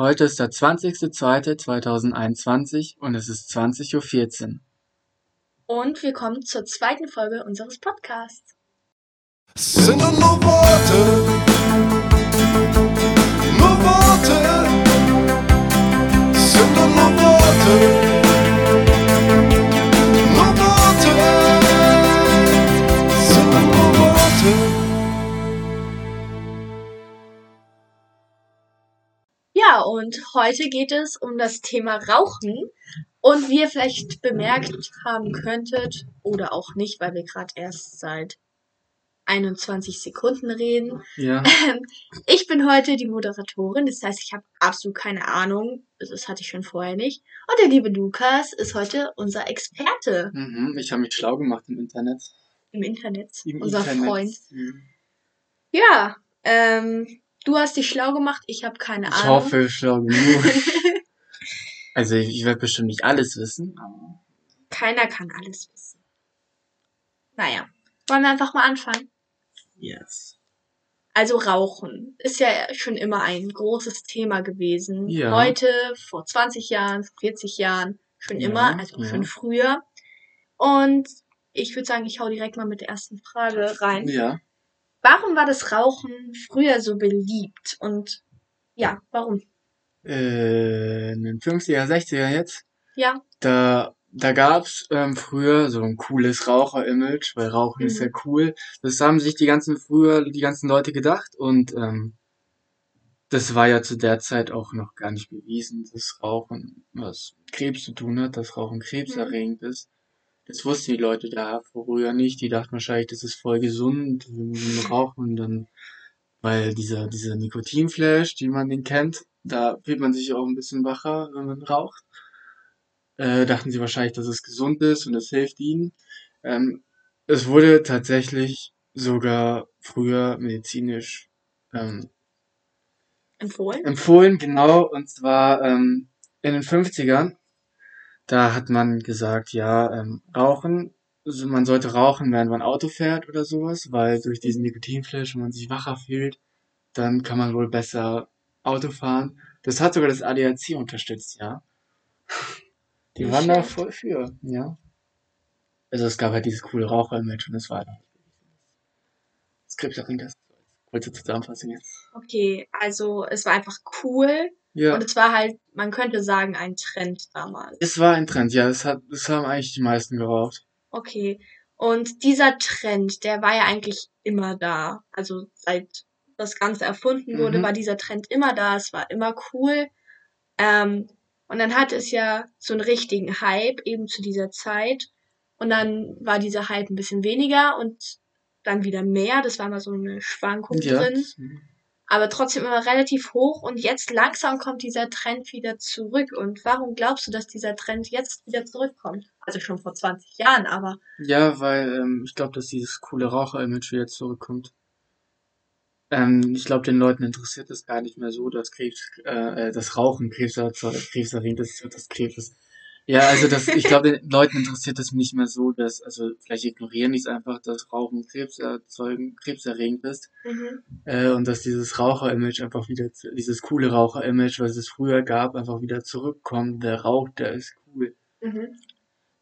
Heute ist der 20.02.2021 und es ist 20.14 Uhr. Und wir kommen zur zweiten Folge unseres Podcasts. Es sind nur Worte, nur Worte, es sind nur Worte, und heute geht es um das Thema Rauchen. Und wie ihr vielleicht bemerkt haben könntet, oder auch nicht, weil wir gerade erst seit 21 Sekunden reden. Ja, Ähm, ich bin heute die Moderatorin, das heißt, ich habe absolut keine Ahnung. Das hatte ich schon vorher nicht. Und der liebe Lukas ist heute unser Experte mhm. ich habe mich schlau gemacht im Internet. im Internet, Im unser Internet. Freund. Mhm. Ja, ähm, du hast dich schlau gemacht, ich habe keine Ich Ahnung. hoffe, schlau genug. also ich, ich werde bestimmt nicht alles wissen, Keiner kann alles wissen. Naja, wollen wir einfach mal anfangen? yes. Also Rauchen ist ja schon immer ein großes Thema gewesen. Ja. Heute, vor 20 Jahren, vor 40 Jahren, schon Ja, immer, also ja. schon früher. Und ich würde sagen, ich hau direkt mal mit der ersten Frage rein. Ja. Warum war das Rauchen früher so beliebt? Und ja, warum? Äh, in den 50er, 60er jetzt, Ja, da, da gab's ähm, früher so ein cooles Raucher-Image, weil Rauchen ist Mhm. ja cool. Das haben sich die ganzen früher, die ganzen Leute gedacht und ähm, das war ja zu der Zeit auch noch gar nicht bewiesen, dass Rauchen was Krebs zu tun hat, dass Rauchen krebserregend ist. Das wussten die Leute da früher nicht. Die dachten wahrscheinlich, das ist voll gesund, wenn wir rauchen, dann, weil dieser, dieser Nikotinflash, die man den kennt, da fühlt man sich auch ein bisschen wacher, wenn man raucht. Äh, dachten sie wahrscheinlich, dass es gesund ist und es hilft ihnen. Ähm, es wurde tatsächlich sogar früher medizinisch ähm, empfohlen. empfohlen, genau, und zwar ähm, in den 50ern. Da hat man gesagt, ja, ähm, Rauchen, also man sollte rauchen, während man Auto fährt oder sowas, weil durch diesen Nikotinflash, wenn man sich wacher fühlt, dann kann man wohl besser Auto fahren. Das hat sogar das ADAC unterstützt, ja. Die waren da voll für, ja. Also es gab halt dieses coole Raucher-Image und das war halt auch nicht Das. Kurze Zusammenfassung jetzt. Okay, also es war einfach cool Ja. und es war halt, man könnte sagen, ein Trend damals. Es war ein Trend, ja, es hat, es haben eigentlich die meisten geraucht. Okay. Und dieser Trend, der war ja eigentlich immer da. Also seit das Ganze erfunden wurde, Mhm. war dieser Trend immer da. Es war immer cool. Ähm, und dann hatte es ja so einen richtigen Hype eben zu dieser Zeit. Und dann war dieser Hype ein bisschen weniger und dann wieder mehr. Das war mal so eine Schwankung Ja. drin. Aber trotzdem immer relativ hoch. Und jetzt langsam kommt dieser Trend wieder zurück. Und warum glaubst du, dass dieser Trend jetzt wieder zurückkommt? Also schon vor 20 Jahren, aber Ja, weil ähm, ich glaube, dass dieses coole Raucher-Image wieder zurückkommt. Ähm, ich glaube, den Leuten interessiert es gar nicht mehr so, dass Krebs, äh, äh, das Rauchen krebserregend ist, das Krebs ist. Ja, also das, ich glaube, den Leuten interessiert es nicht mehr so, dass, also vielleicht ignorieren die es einfach, dass Rauchen Krebs erzeugen, krebserregend ist. Mhm. Äh, und dass dieses Raucher-Image einfach wieder, dieses coole Raucher-Image, was es früher gab, einfach wieder zurückkommt. Der raucht, der ist cool. Mhm.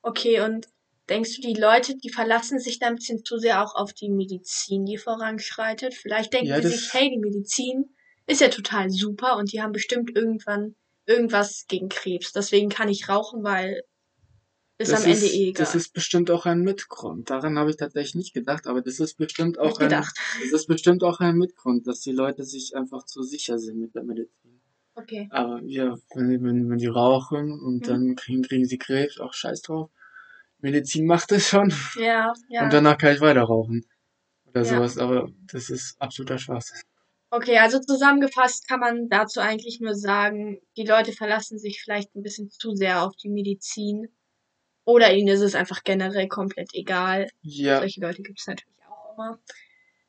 Okay, und denkst du, die Leute, die verlassen sich da ein bisschen zu sehr auch auf die Medizin, die voranschreitet? Vielleicht denken Ja, die das- sich, hey, die Medizin ist ja total super und die haben bestimmt irgendwann irgendwas gegen Krebs. Deswegen kann ich rauchen, weil ist Das am Ende ist, eh egal. das ist bestimmt auch ein Mitgrund. Daran habe ich tatsächlich nicht gedacht, aber das ist bestimmt auch Nicht ein, gedacht. das ist bestimmt auch ein Mitgrund, dass die Leute sich einfach zu sicher sind mit der Medizin. Okay. Aber ja, wenn, die- wenn, wenn die rauchen und Mhm. dann kriegen, kriegen sie Krebs, auch scheiß drauf. Medizin macht es schon. Ja, ja. Und danach kann ich weiter rauchen. Oder Ja. sowas, aber das ist absoluter Schwachsinn. Okay, also zusammengefasst kann man dazu eigentlich nur sagen, die Leute verlassen sich vielleicht ein bisschen zu sehr auf die Medizin. Oder ihnen ist es einfach generell komplett egal. Ja, Solche Leute gibt es natürlich auch immer.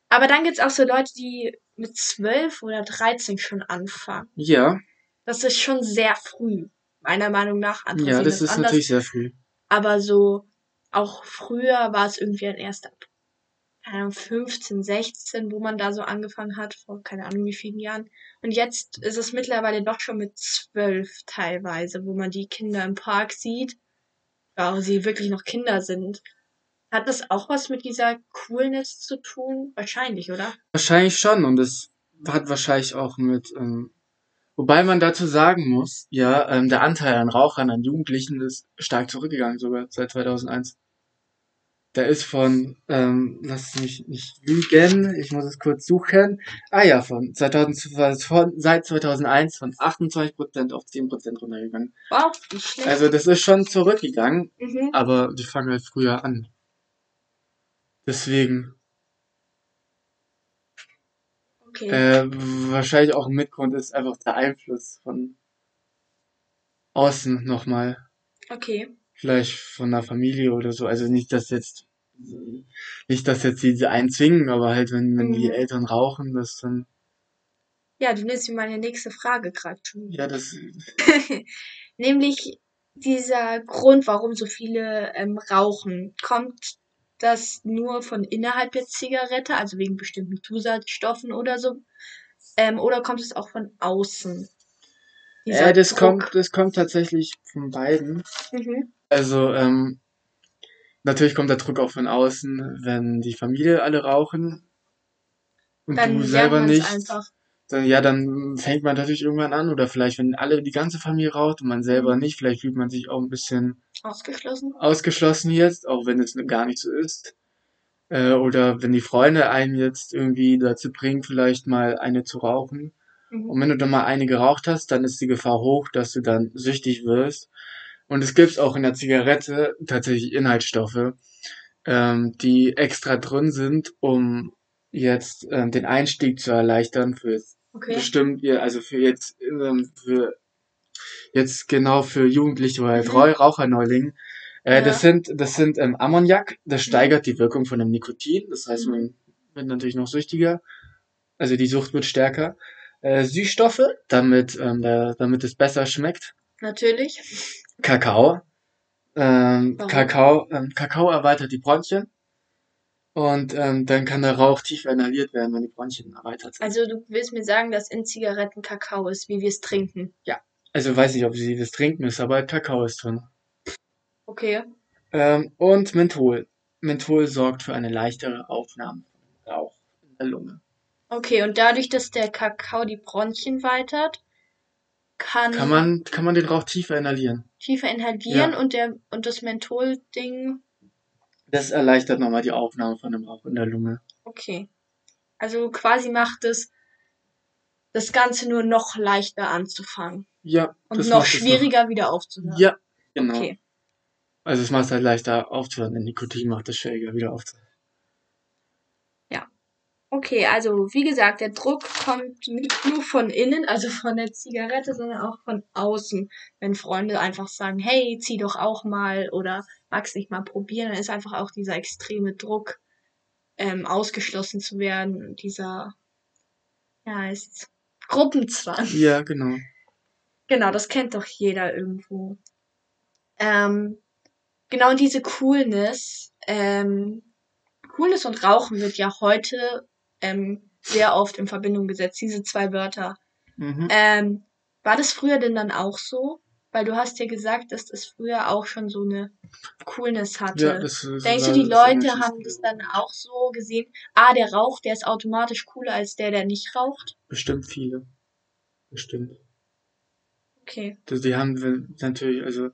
Aber dann gibt's auch so Leute, die mit 12 oder 13 schon anfangen. ja, Das ist schon sehr früh, meiner Meinung nach. Andere ja, das ist anders. natürlich sehr früh. Aber so, auch früher war es irgendwie ein erster 15, 16, wo man da so angefangen hat, vor keine Ahnung wie vielen Jahren. Und jetzt ist es mittlerweile doch schon mit 12 teilweise, wo man die Kinder im Park sieht, weil sie wirklich noch Kinder sind. Hat das auch was mit dieser Coolness zu tun? Wahrscheinlich, oder? Wahrscheinlich schon und es hat wahrscheinlich auch mit, ähm, wobei man dazu sagen muss, ja, ähm, der Anteil an Rauchern, an Jugendlichen ist stark zurückgegangen sogar seit 2001. Der ist von, ähm, lass mich nicht lügen, ich muss es kurz suchen. Ah ja, von, 2000, von seit 2001 von 28% auf 10% runtergegangen. Wow, nicht schlecht. Also das ist schon zurückgegangen, mhm. aber die fangen halt früher an. Deswegen, Okay. äh, wahrscheinlich auch ein Mitgrund ist einfach der Einfluss von außen nochmal. Okay. Vielleicht von der Familie oder so. Also nicht, dass jetzt, nicht, dass jetzt diese einen zwingen, aber halt, wenn, wenn die Mhm. Eltern rauchen, das dann, Ja, du nimmst mir meine nächste Frage gerade schon. ja, das, Nämlich dieser Grund, warum so viele ähm, rauchen, kommt das nur von innerhalb der Zigarette, also wegen bestimmten Zusatzstoffen oder so, ähm, oder kommt es auch von außen? Dieser äh, das Druck. kommt, das kommt tatsächlich von beiden. Mhm. Also, ähm, natürlich kommt der Druck auch von außen, wenn die Familie alle rauchen und Dann du selber nicht. einfach. Dann, ja, dann fängt man natürlich irgendwann an. Oder vielleicht, wenn alle, die ganze Familie raucht und man selber Mhm. nicht, vielleicht fühlt man sich auch ein bisschen Ausgeschlossen? ausgeschlossen jetzt, auch wenn es gar nicht so ist. Äh, oder wenn die Freunde einen jetzt irgendwie dazu bringen, vielleicht mal eine zu rauchen. Mhm. Und wenn du dann mal eine geraucht hast, dann ist die Gefahr hoch, dass du dann süchtig wirst. Und es gibt auch in der Zigarette tatsächlich Inhaltsstoffe, ähm, die extra drin sind, um jetzt ähm, den Einstieg zu erleichtern für Okay. bestimmt, ja, also für jetzt, ähm, für jetzt genau für Jugendliche oder Mhm. Rau- Raucherneulinge. Äh, Ja. Das sind, das sind ähm, Ammoniak, das steigert die Wirkung von dem Nikotin, das heißt, Mhm. man wird natürlich noch süchtiger, also die Sucht wird stärker. Äh, Süßstoffe, damit, ähm, der, damit es besser schmeckt. Natürlich. Kakao. Ähm? Kakao, ähm, Kakao erweitert die Bronchien. Und ähm, dann kann der Rauch tiefer inhaliert werden, wenn die Bronchien erweitert sind. Also du willst mir sagen, dass in Zigaretten Kakao ist, wie wir es trinken. Also weiß nicht, ob sie das trinken ist, aber Kakao ist drin. Okay. Ähm, und Menthol. Menthol sorgt für eine leichtere Aufnahme von Rauch in der Lunge. Okay, und dadurch, dass der Kakao die Bronchien weitert, kann, Kann man, kann man den Rauch tiefer inhalieren. tiefer inhalieren Ja. und der und das Menthol-Ding, Das erleichtert nochmal die Aufnahme von dem Rauch in der Lunge. okay. Also quasi macht es das Ganze nur noch leichter anzufangen Ja, und noch schwieriger wieder aufzuhören. Ja, genau. Okay. Also es macht es halt leichter aufzuhören, denn Nikotin macht es schwieriger wieder aufzuhören. Okay, also wie gesagt, der Druck kommt nicht nur von innen, also von der Zigarette, sondern auch von außen. Wenn Freunde einfach sagen, hey, zieh doch auch mal oder magst nicht mal probieren, dann ist einfach auch dieser extreme Druck, ähm, ausgeschlossen zu werden, dieser, ja, heißt Gruppenzwang. Ja, genau. Genau, das kennt doch jeder irgendwo. Ähm, genau, diese Coolness, ähm, Coolness und Rauchen wird ja heute ähm, sehr oft in Verbindung gesetzt, diese zwei Wörter. Mhm. Ähm, war das früher denn dann auch so? Weil du hast ja gesagt, dass das früher auch schon so eine Coolness hatte. Ja, das, das Denkst du, die Leute haben das dann auch so gesehen? Ah, der raucht, der ist automatisch cooler als der, der nicht raucht? Bestimmt viele. Bestimmt. Okay. Das, die haben natürlich, also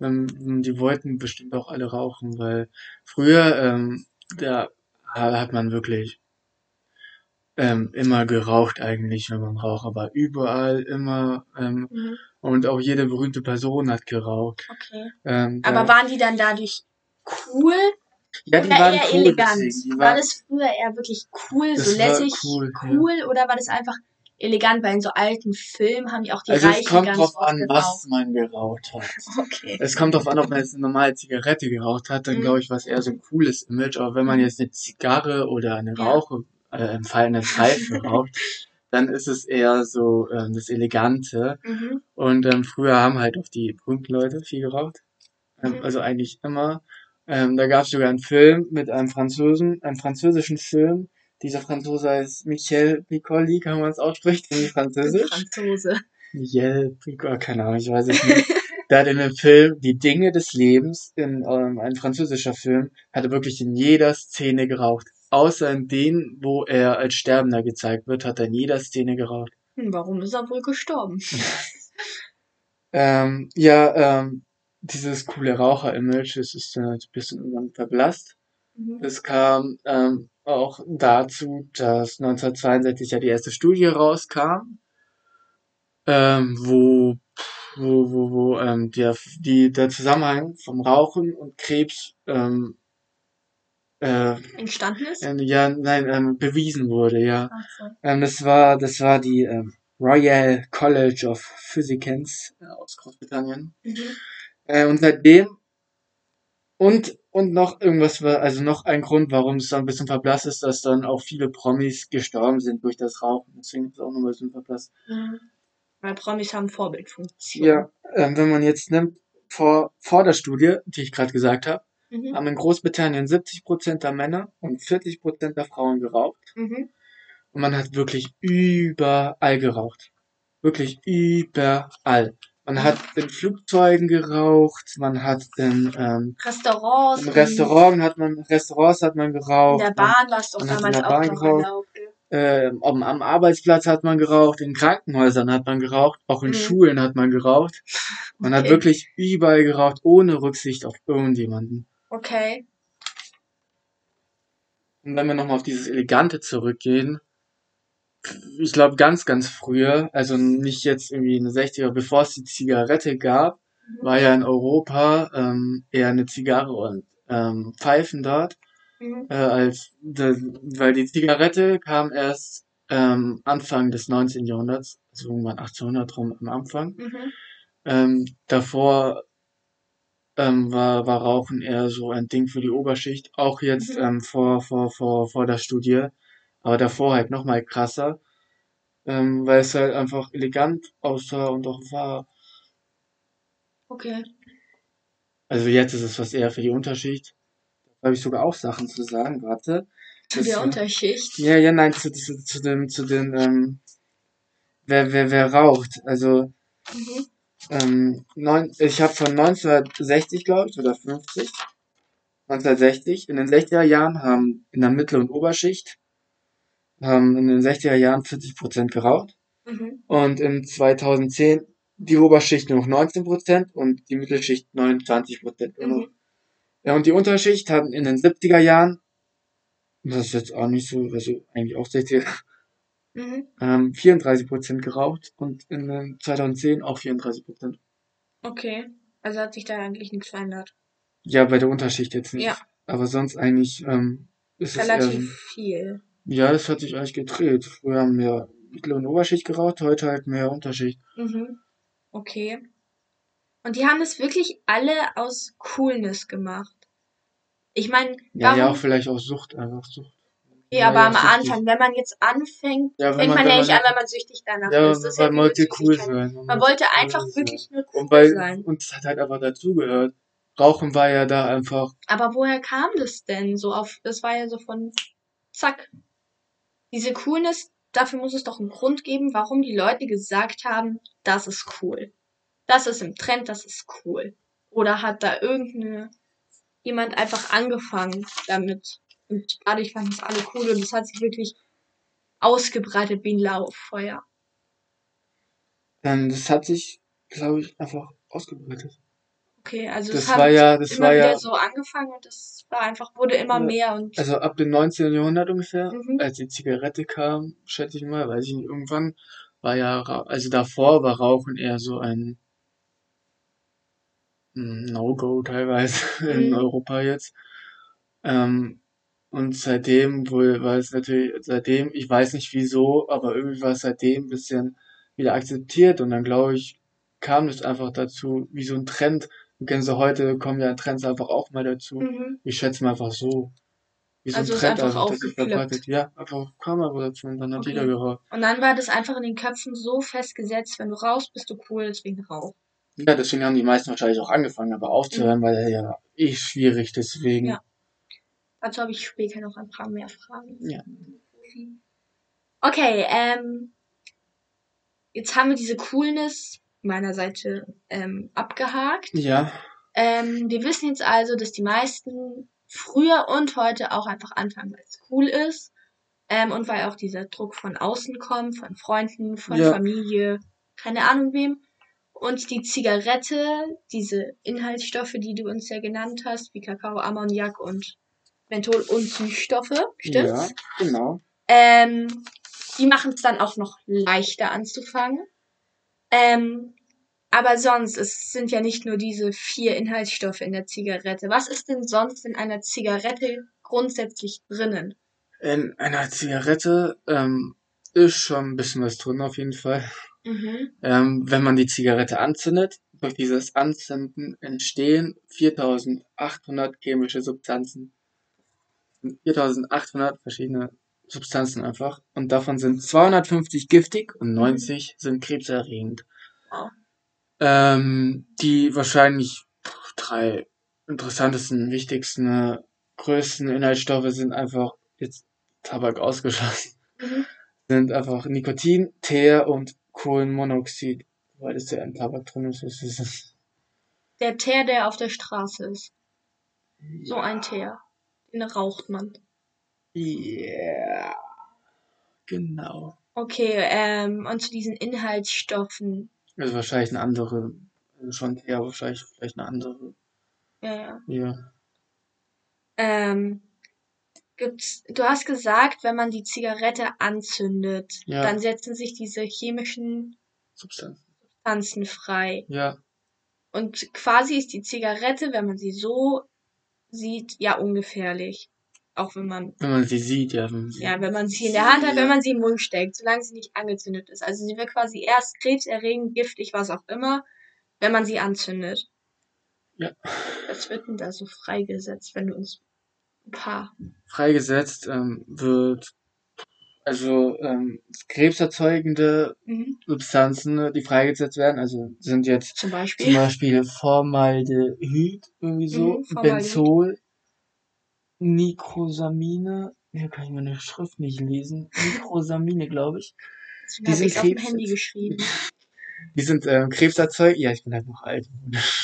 die wollten bestimmt auch alle rauchen, weil früher, ähm, da hat man wirklich ähm, immer geraucht eigentlich, wenn man Raucher war. Überall, immer. Ähm, Mhm. und auch jede berühmte Person hat geraucht. Okay. Ähm, Aber waren die dann dadurch cool ja, die oder waren eher cool, elegant? deswegen. War waren, das früher eher wirklich cool, so war lässig, cool, cool, ja. oder war das einfach elegant? Weil in so alten Filmen haben die auch die also Reichen es kommt ganz drauf an, geraucht. was man geraucht hat. Okay. Es kommt drauf an, ob man jetzt eine normale Zigarette geraucht hat, dann Mhm. glaube ich, war es eher so ein cooles Image. Aber wenn man Mhm. jetzt eine Zigarre oder eine. Rauche, äh, im Fall eine Pfeife raucht, dann ist es eher so ähm, das Elegante. Mhm. Und ähm, früher haben halt auch die berühmten Leute viel geraucht. Ähm, Mhm. Also eigentlich immer. Ähm, da gab es sogar einen Film mit einem Franzosen, einem französischen Film. Dieser Franzose heißt Michel Piccoli, kann man es aussprechen, irgendwie französisch? Franzose. Michel Piccoli, keine Ahnung, ich weiß es nicht. Der hat in dem Film Die Dinge des Lebens, in ähm, ein französischer Film, hat er wirklich in jeder Szene geraucht. Außer in denen, wo er als Sterbender gezeigt wird, hat er in jeder Szene geraucht. Hm, warum ist er wohl gestorben? Ähm, ja, ähm, dieses coole Raucher-Image, das ist halt ein bisschen verblasst. Mhm. Es kam ähm, auch dazu, dass 1962 ja die erste Studie rauskam, ähm, wo, wo, wo, wo ähm, der, die, der Zusammenhang vom Rauchen und Krebs ähm, äh, Entstanden ist? ähm, ja, nein, ähm, bewiesen wurde, ja. Ach so. Ähm, das war, das war die ähm, Royal College of Physicians äh, aus Großbritannien. Mhm. Äh, und seitdem und und noch irgendwas war, also noch ein Grund, warum es dann ein bisschen verblasst ist, dass dann auch viele Promis gestorben sind durch das Rauchen. Deswegen ist es auch nochmal ein bisschen verblasst. Mhm. Weil Promis haben Vorbildfunktion. Ja, ähm, wenn man jetzt nimmt, vor, vor der Studie, die ich gerade gesagt habe, Mhm. haben in Großbritannien 70% der Männer und 40% der Frauen geraucht. Mhm. Und man hat wirklich überall geraucht. Wirklich überall. Man hat in Flugzeugen geraucht, man hat in, ähm, Restaurants. in Restaurants hat man, Restaurants hat man In geraucht. der Bahn war es doch hat in damals der auch noch geraucht. erlaubt. Ähm, am, am Arbeitsplatz hat man geraucht, in Krankenhäusern hat man geraucht, auch in Mhm. Schulen hat man geraucht. Man hat Okay. wirklich überall geraucht, ohne Rücksicht auf irgendjemanden. Okay. Und wenn wir nochmal auf dieses Elegante zurückgehen, ich glaube ganz, ganz früher, also nicht jetzt irgendwie in den 60er, bevor es die Zigarette gab, Mhm. war ja in Europa ähm, eher eine Zigarre und ähm, Pfeifen dort, Mhm. äh, als das, weil die Zigarette kam erst ähm, Anfang des 19. Jahrhunderts, also irgendwann 1800 rum am Anfang. Mhm. Ähm, davor ähm, war, war Rauchen eher so ein Ding für die Oberschicht, auch jetzt Mhm. ähm, vor, vor, vor, vor der Studie, aber davor halt nochmal krasser, ähm, weil es halt einfach elegant aussah und auch war. Okay. Also jetzt ist es was eher für die Unterschicht. Da habe ich sogar auch Sachen zu sagen, warte. Zu der war- Unterschicht. Ja, ja, nein, zu, zu, zu dem, zu den, ähm, wer, wer, wer raucht. Also, Mhm. Ähm, neun, ich habe von 1960, glaube ich, oder 50, 1960, in den 60er Jahren haben in der Mittel- und Oberschicht, haben in den 60er Jahren 40% geraucht Mhm. und in 2010 die Oberschicht nur noch 19% und die Mittelschicht 29%. nur noch. Mhm. Ja, und die Unterschicht hatten in den 70er Jahren, das ist jetzt auch nicht so, also eigentlich auch 60er, Mhm. ähm, 34% geraucht und in den 2010 auch 34%. Okay. Also hat sich da eigentlich nichts verändert. Ja, bei der Unterschicht jetzt nicht. Ja. Aber sonst eigentlich ähm, ist es eher so, Relativ viel. ja, das hat sich eigentlich gedreht. Früher haben wir Mittel- und Oberschicht geraucht, heute halt mehr Unterschicht. Mhm. Okay. Und die haben es wirklich alle aus Coolness gemacht. Ich meine, Ja, ja, auch vielleicht auch Sucht, einfach Sucht. Okay, aber am auch süchtig. Anfang, wenn man jetzt anfängt, Ja, fängt man- man, ja man nicht an, wenn man süchtig danach Ja, ist. Das weil ja man wollte cool sein. Man wollte cool einfach sein. wirklich nur cool Und weil, sein. und es hat halt einfach dazugehört. Rauchen war ja da einfach, Aber woher kam das denn? So auf, das war ja so von zack. Diese Coolness, dafür muss es doch einen Grund geben, warum die Leute gesagt haben, das ist cool. Das ist im Trend, das ist cool. Oder hat da irgendeine, jemand einfach angefangen damit. Und dadurch fanden es alle cool und es hat sich wirklich ausgebreitet wie ein Lauffeuer. ähm, das hat sich, glaube ich, einfach ausgebreitet. Okay, also Das es hat war ja, das immer war wieder ja, so angefangen und das war einfach, wurde immer Ja. mehr und also ab dem 19. Jahrhundert ungefähr, Mhm. als die Zigarette kam, schätze ich mal, weiß ich nicht, irgendwann war ja, also davor war Rauchen eher so ein mm, No-Go teilweise in Mhm. Europa jetzt. Ähm, und seitdem wohl war es natürlich, seitdem, ich weiß nicht wieso, aber irgendwie war es seitdem ein bisschen wieder akzeptiert und dann glaube ich, kam es einfach dazu, wie so ein Trend. Du kennst ja heute, kommen ja Trends einfach auch mal dazu. mhm. Ich schätze mal einfach so. Wie so Also ein Trend einfach das aufgeploppt. verbreitet. Ja, einfach kam aber dazu und dann hat Okay. jeder geraucht. Und dann war das einfach in den Köpfen so festgesetzt, wenn du raus bist du cool, deswegen rauch. Ja, deswegen haben die meisten wahrscheinlich auch angefangen, aber aufzuhören, weil er ja eh schwierig, deswegen. Ja. Dazu habe ich später noch ein paar mehr Fragen. Ja. Okay, ähm, jetzt haben wir diese Coolness meiner Seite ähm, abgehakt. Ja, Ähm, wir wissen jetzt also, dass die meisten früher und heute auch einfach anfangen, weil es cool ist. Ähm, und weil auch dieser Druck von außen kommt, von Freunden, von Ja. Familie, keine Ahnung wem. Und die Zigarette, diese Inhaltsstoffe, die du uns ja genannt hast, wie Kakao, Ammoniak und Menthol und Süßstoffe, stimmt's? ja, genau. Ähm, die machen es dann auch noch leichter anzufangen. Ähm, aber sonst, es sind ja nicht nur diese vier Inhaltsstoffe in der Zigarette. Was ist denn sonst in einer Zigarette grundsätzlich drinnen? In einer Zigarette ähm, ist schon ein bisschen was drin auf jeden Fall. Mhm. Ähm, wenn man die Zigarette anzündet, durch dieses Anzünden entstehen 4800 chemische Substanzen. 4800 verschiedene Substanzen einfach. Und davon sind 250 giftig und 90 sind krebserregend. Wow. Ähm, die wahrscheinlich drei interessantesten, wichtigsten, größten Inhaltsstoffe sind einfach jetzt Tabak ausgeschlossen Mhm. sind einfach Nikotin, Teer und Kohlenmonoxid. Weil es ja in Tabak drin ist, ist es? Der Teer, der auf der Straße ist. So ein Teer. Raucht man. Ja. Genau. Okay, ähm, und zu diesen Inhaltsstoffen. Also wahrscheinlich eine andere, also schon Teer, wahrscheinlich vielleicht eine andere. Ja, ja. Ja. Ähm, gibt's, du hast gesagt, wenn man die Zigarette anzündet, Ja. dann setzen sich diese chemischen Substanz. Substanzen frei. Ja. Und quasi ist die Zigarette, wenn man sie so sieht, ja ungefährlich. Auch wenn man, Wenn man sie sieht, ja. Wenn man sie ja, wenn man sie in der Hand hat, wenn man sie im Mund steckt, solange sie nicht angezündet ist. Also sie wird quasi erst krebserregend, giftig, was auch immer, wenn man sie anzündet. Ja. Was wird denn da so freigesetzt, wenn du uns ein paar Freigesetzt ähm, wird, also ähm, krebserzeugende mhm. Substanzen, die freigesetzt werden, also sind jetzt zum Zum Beispiel? Beispiel Formaldehyd, irgendwie so, Mhm. Benzol, Nicosamine, hier kann ich meine Schrift nicht lesen, Nicosamine, glaube ich. Die sind ich auf dem Handy geschrieben. Die sind ähm, krebserzeugend, ja, ich bin halt noch alt.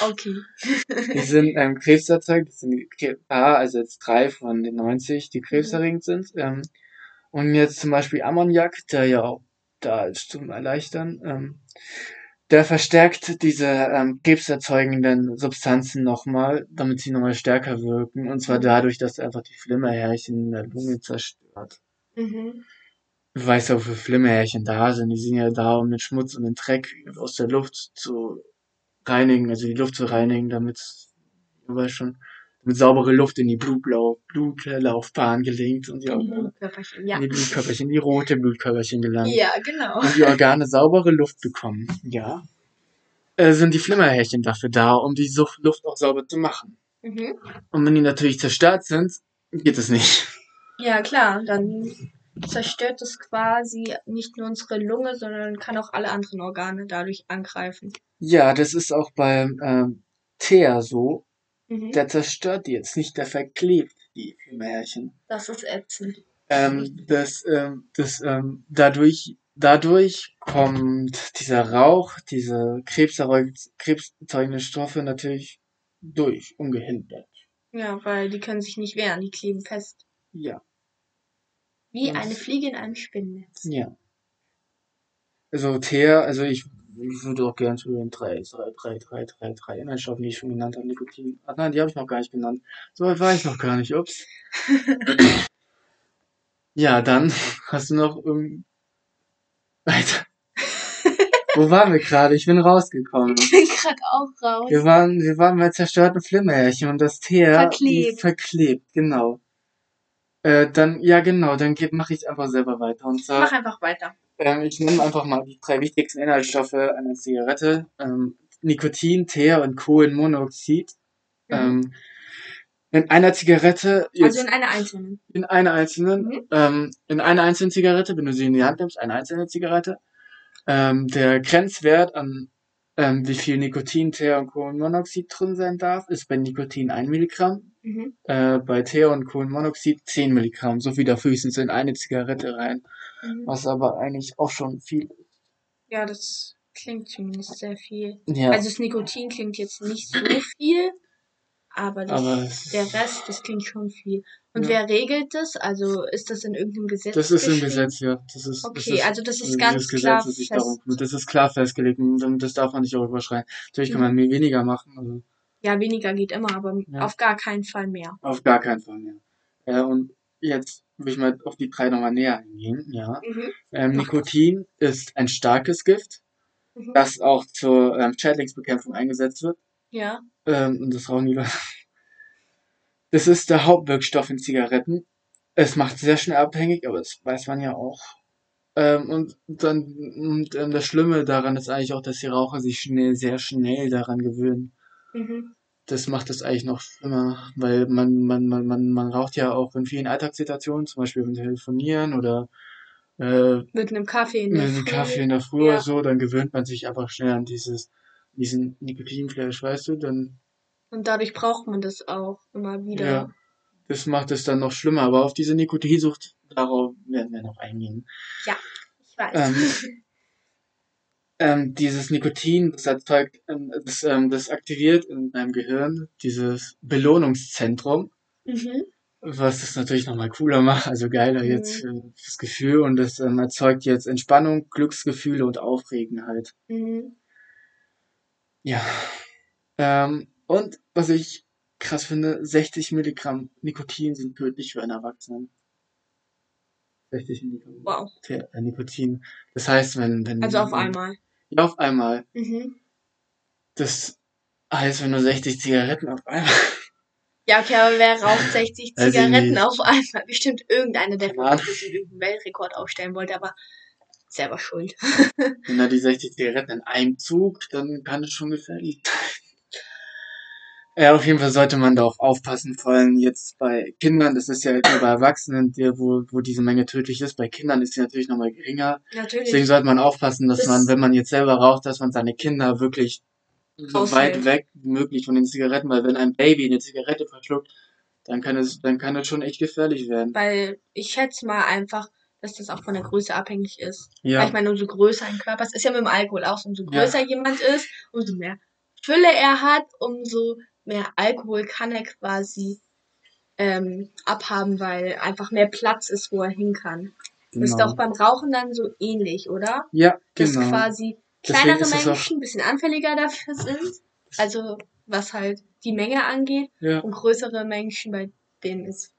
Okay. Die sind ähm, krebserzeugend, das sind die Kre ah, also jetzt drei von den 90, die krebserregend sind. Ähm, und jetzt zum Beispiel Ammoniak, der ja auch da ist zum Erleichtern, ähm, der verstärkt diese ähm, krebserzeugenden Substanzen nochmal, damit sie nochmal stärker wirken. Und zwar Mhm. dadurch, dass er einfach die Flimmerhärchen in der Lunge zerstört. Mhm. Du weißt ja, wofür Flimmerhärchen da sind. Die sind ja da, um den Schmutz und den Dreck aus der Luft zu reinigen, also die Luft zu reinigen, damit, du weißt schon, damit saubere Luft in die Blutlauf, Blutlaufbahn gelingt und die, die Organe, Blutkörperchen, ja. in die Blutkörperchen, die rote Blutkörperchen gelangen. Ja, genau. Und die Organe saubere Luft bekommen. Ja. Äh, sind die Flimmerhärchen dafür da, um die Luft auch sauber zu machen. Mhm. Und wenn die natürlich zerstört sind, geht es nicht. Ja, klar, dann zerstört es quasi nicht nur unsere Lunge, sondern kann auch alle anderen Organe dadurch angreifen. Ja, das ist auch beim ähm, Teer so. Mhm. Der zerstört die jetzt nicht, der verklebt die Flimmerhärchen. Das ist ätzend. Ähm, das, ähm, das, ähm, dadurch, dadurch kommt dieser Rauch, diese krebserzeug- krebserzeugenden Stoffe natürlich durch, ungehindert. Ja, weil die können sich nicht wehren, die kleben fest. Ja, Wie Das- eine Fliege in einem Spinnennetz. ja. Also Teer, also ich, ich würde auch gern zu den drei, drei, drei, drei, drei, drei Inhaltsstoffen, die ich schon genannt habe, Nikotin. Ah nein, die habe ich noch gar nicht genannt. So weit war ich noch gar nicht, ups. ja, dann hast du noch um, weiter. Wo waren wir gerade? Ich bin rausgekommen. Ich bin gerade auch raus. Wir waren, wir waren bei zerstörten Flimmerhärchen und das Teer, Verklebt. verklebt, genau. Äh, dann, ja genau, dann mache ich einfach selber weiter. Und zwar, Mach einfach weiter. Ähm, ich nehme einfach mal die drei wichtigsten Inhaltsstoffe einer Zigarette. Ähm, Nikotin, Teer und Kohlenmonoxid. Mhm. Ähm, in einer Zigarette, jetzt Also in einer einzelnen. in einer einzelnen, Mhm. ähm, in einer einzelnen Zigarette, wenn du sie in die Hand nimmst, eine einzelne Zigarette, ähm, der Grenzwert an Ähm, wie viel Nikotin, Teer und Kohlenmonoxid drin sein darf, ist bei Nikotin 1 Milligramm, Mhm. äh, bei Teer und Kohlenmonoxid 10 Milligramm. So viel darf höchstens in eine Zigarette rein. Mhm. Was aber eigentlich auch schon viel ist. Ja, das klingt zumindest sehr viel. Ja, Also das Nikotin klingt jetzt nicht so viel, aber, das, aber der ist- Rest, das klingt schon viel. Und Ja. wer regelt das? Also ist das in irgendeinem Gesetz? das ist im? Gesetz, ja. Das ist, Okay, das ist, also das ist ganz Gesetz, klar fest. darum. Das ist klar festgelegt und das darf man nicht auch überschreiten. Natürlich kann Mhm. man mehr weniger machen, also Ja, weniger geht immer, aber Ja. auf gar keinen Fall mehr. auf gar keinen Fall mehr. Ja, und jetzt will ich mal auf die drei nochmal näher eingehen, ja. Mhm. Ähm. Nikotin ist ein starkes Gift, Mhm. das auch zur ähm, Schädlingsbekämpfung eingesetzt wird. Ja. Ähm, und das rauchen die Leute. Das ist der Hauptwirkstoff in Zigaretten. Es macht sehr schnell abhängig, aber das weiß man ja auch. Ähm, und dann, und ähm, das Schlimme daran ist eigentlich auch, dass die Raucher sich schnell, sehr schnell daran gewöhnen. Mhm. Das macht es eigentlich noch schlimmer, weil man, man, man, man, man raucht ja auch in vielen Alltagssituationen, zum Beispiel beim Telefonieren oder äh, Mit einem Kaffee in mit der einem Früh. Kaffee in der Früh Ja. oder so, dann gewöhnt man sich einfach schnell an dieses, diesen Nikotinflash, weißt du, dann, Und dadurch braucht man das auch immer wieder. ja, das macht es dann noch schlimmer, aber auf diese Nikotinsucht, darauf werden wir noch eingehen. Ich weiß. Ähm, ähm, dieses Nikotin, das erzeugt, ähm, das, ähm, das aktiviert in deinem Gehirn dieses Belohnungszentrum, mhm. was es natürlich nochmal cooler macht, also geiler Mhm. jetzt für das Gefühl und das ähm, erzeugt jetzt Entspannung, Glücksgefühle und Aufregenheit. Mhm. Ja. Ähm, und was ich krass finde, 60 Milligramm Nikotin sind tödlich für einen Erwachsenen. 60 Milligramm Wow. Äh, Nikotin. Das heißt, wenn, wenn, Also auf einmal. Ja, auf einmal. Mhm. Das heißt, wenn du 60 Zigaretten auf einmal. Ja, okay, aber wer raucht 60 Weiß ich Zigaretten auf einmal? Bestimmt irgendeiner, der wirklich irgendeinen Weltrekord aufstellen wollte, aber selber schuld. Wenn er die 60 Zigaretten in einem Zug, dann kann es schon gefährlich sein. Ja, auf jeden Fall sollte man da auch aufpassen, vor allem jetzt bei Kindern, das ist ja jetzt nur bei Erwachsenen, die, wo, wo diese Menge tödlich ist. Bei Kindern ist sie natürlich nochmal geringer. Natürlich. Deswegen sollte man aufpassen, dass Das- man, wenn man jetzt selber raucht, dass man seine Kinder wirklich so Aushält. weit weg wie möglich von den Zigaretten, weil wenn ein Baby eine Zigarette verschluckt, dann kann es, dann kann es schon echt gefährlich werden. Weil ich schätze mal einfach, dass das auch von der Größe abhängig ist. Weil Ja, ich meine, umso größer ein Körper ist, ist ja mit dem Alkohol auch so, umso Ja. größer jemand ist, umso mehr Fülle er hat, umso mehr Alkohol kann er quasi ähm, abhaben, weil einfach mehr Platz ist, wo er hin kann. Das ist genau. auch beim Rauchen dann so ähnlich, oder? Ja, Dass genau. quasi Deswegen kleinere Menschen ein bisschen anfälliger dafür sind. Also was halt die Menge angeht. Ja, Und größere Menschen, bei denen ist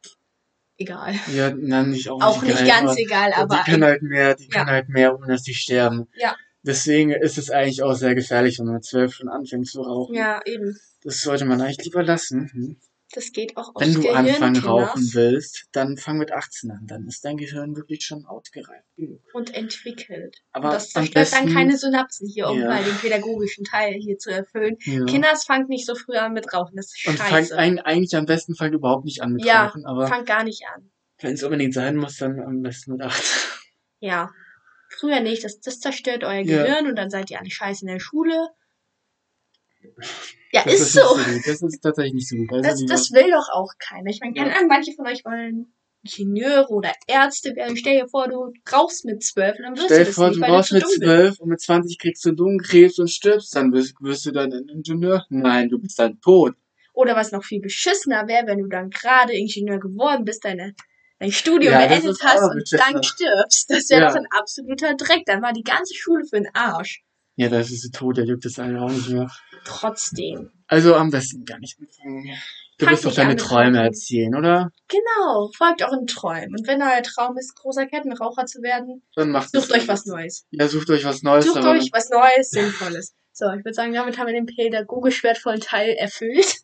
egal. ja, nein, nicht auch, Auch nicht geil, ganz aber egal, aber die können halt mehr, die Ja. können halt mehr, ohne dass die sterben. Ja. Deswegen ist es eigentlich auch sehr gefährlich, wenn man zwölf schon anfängt zu rauchen. ja, eben. Das sollte man eigentlich lieber lassen. Hm? Das geht auch Wenn du Gehirn, anfangen Kinders. rauchen willst, dann fang mit 18 an. Dann ist dein Gehirn wirklich schon ausgereift genug. und entwickelt. Aber und das zerstört dann keine Synapsen hier, um Ja. mal den pädagogischen Teil hier zu erfüllen. Ja. Kinders fangt nicht so früh an mit Rauchen, das ist und fangt scheiße. ein, eigentlich am besten fangt überhaupt nicht an mit Ja, Rauchen, aber Fangt gar nicht an. wenn es unbedingt sein muss, dann am besten mit 18. Ja. Früher nicht, das, das zerstört euer Ja. Gehirn und dann seid ihr alle scheiße in der Schule. Ja, Das ist so. Das ist tatsächlich nicht so gut. Das, lieber- das will doch auch keiner. Ich meine, keine Ja. Ahnung, manche von euch wollen Ingenieure oder Ärzte werden. Stell dir vor, du rauchst mit zwölf und dann wirst Stell du dir das vor, nicht, du du mit zu dumm bist. 12 und mit 20 kriegst du Lungenkrebs und stirbst, dann wirst, wirst du dann ein Ingenieur? Nein, du bist dann tot. Oder was noch viel beschissener wäre, wenn du dann gerade Ingenieur geworden bist, deine, dein Studium Ja, das beendet ist hast und dann stirbst. Das wäre Ja. doch ein absoluter Dreck. Dann war die ganze Schule für den Arsch. Ja, das ist tot, der juckt das alle auch nicht mehr. Trotzdem. Also am besten gar nicht anfangen. Du wirst doch deine Träume erzählen, oder? Genau, folgt euren Träumen. Und wenn euer Traum ist, großer Kettenraucher zu werden, Dann macht sucht es. euch was Neues. Ja, sucht euch was Neues. Sucht aber euch was Neues, Sinnvolles. So, ich würde sagen, damit haben wir den pädagogisch wertvollen Teil erfüllt.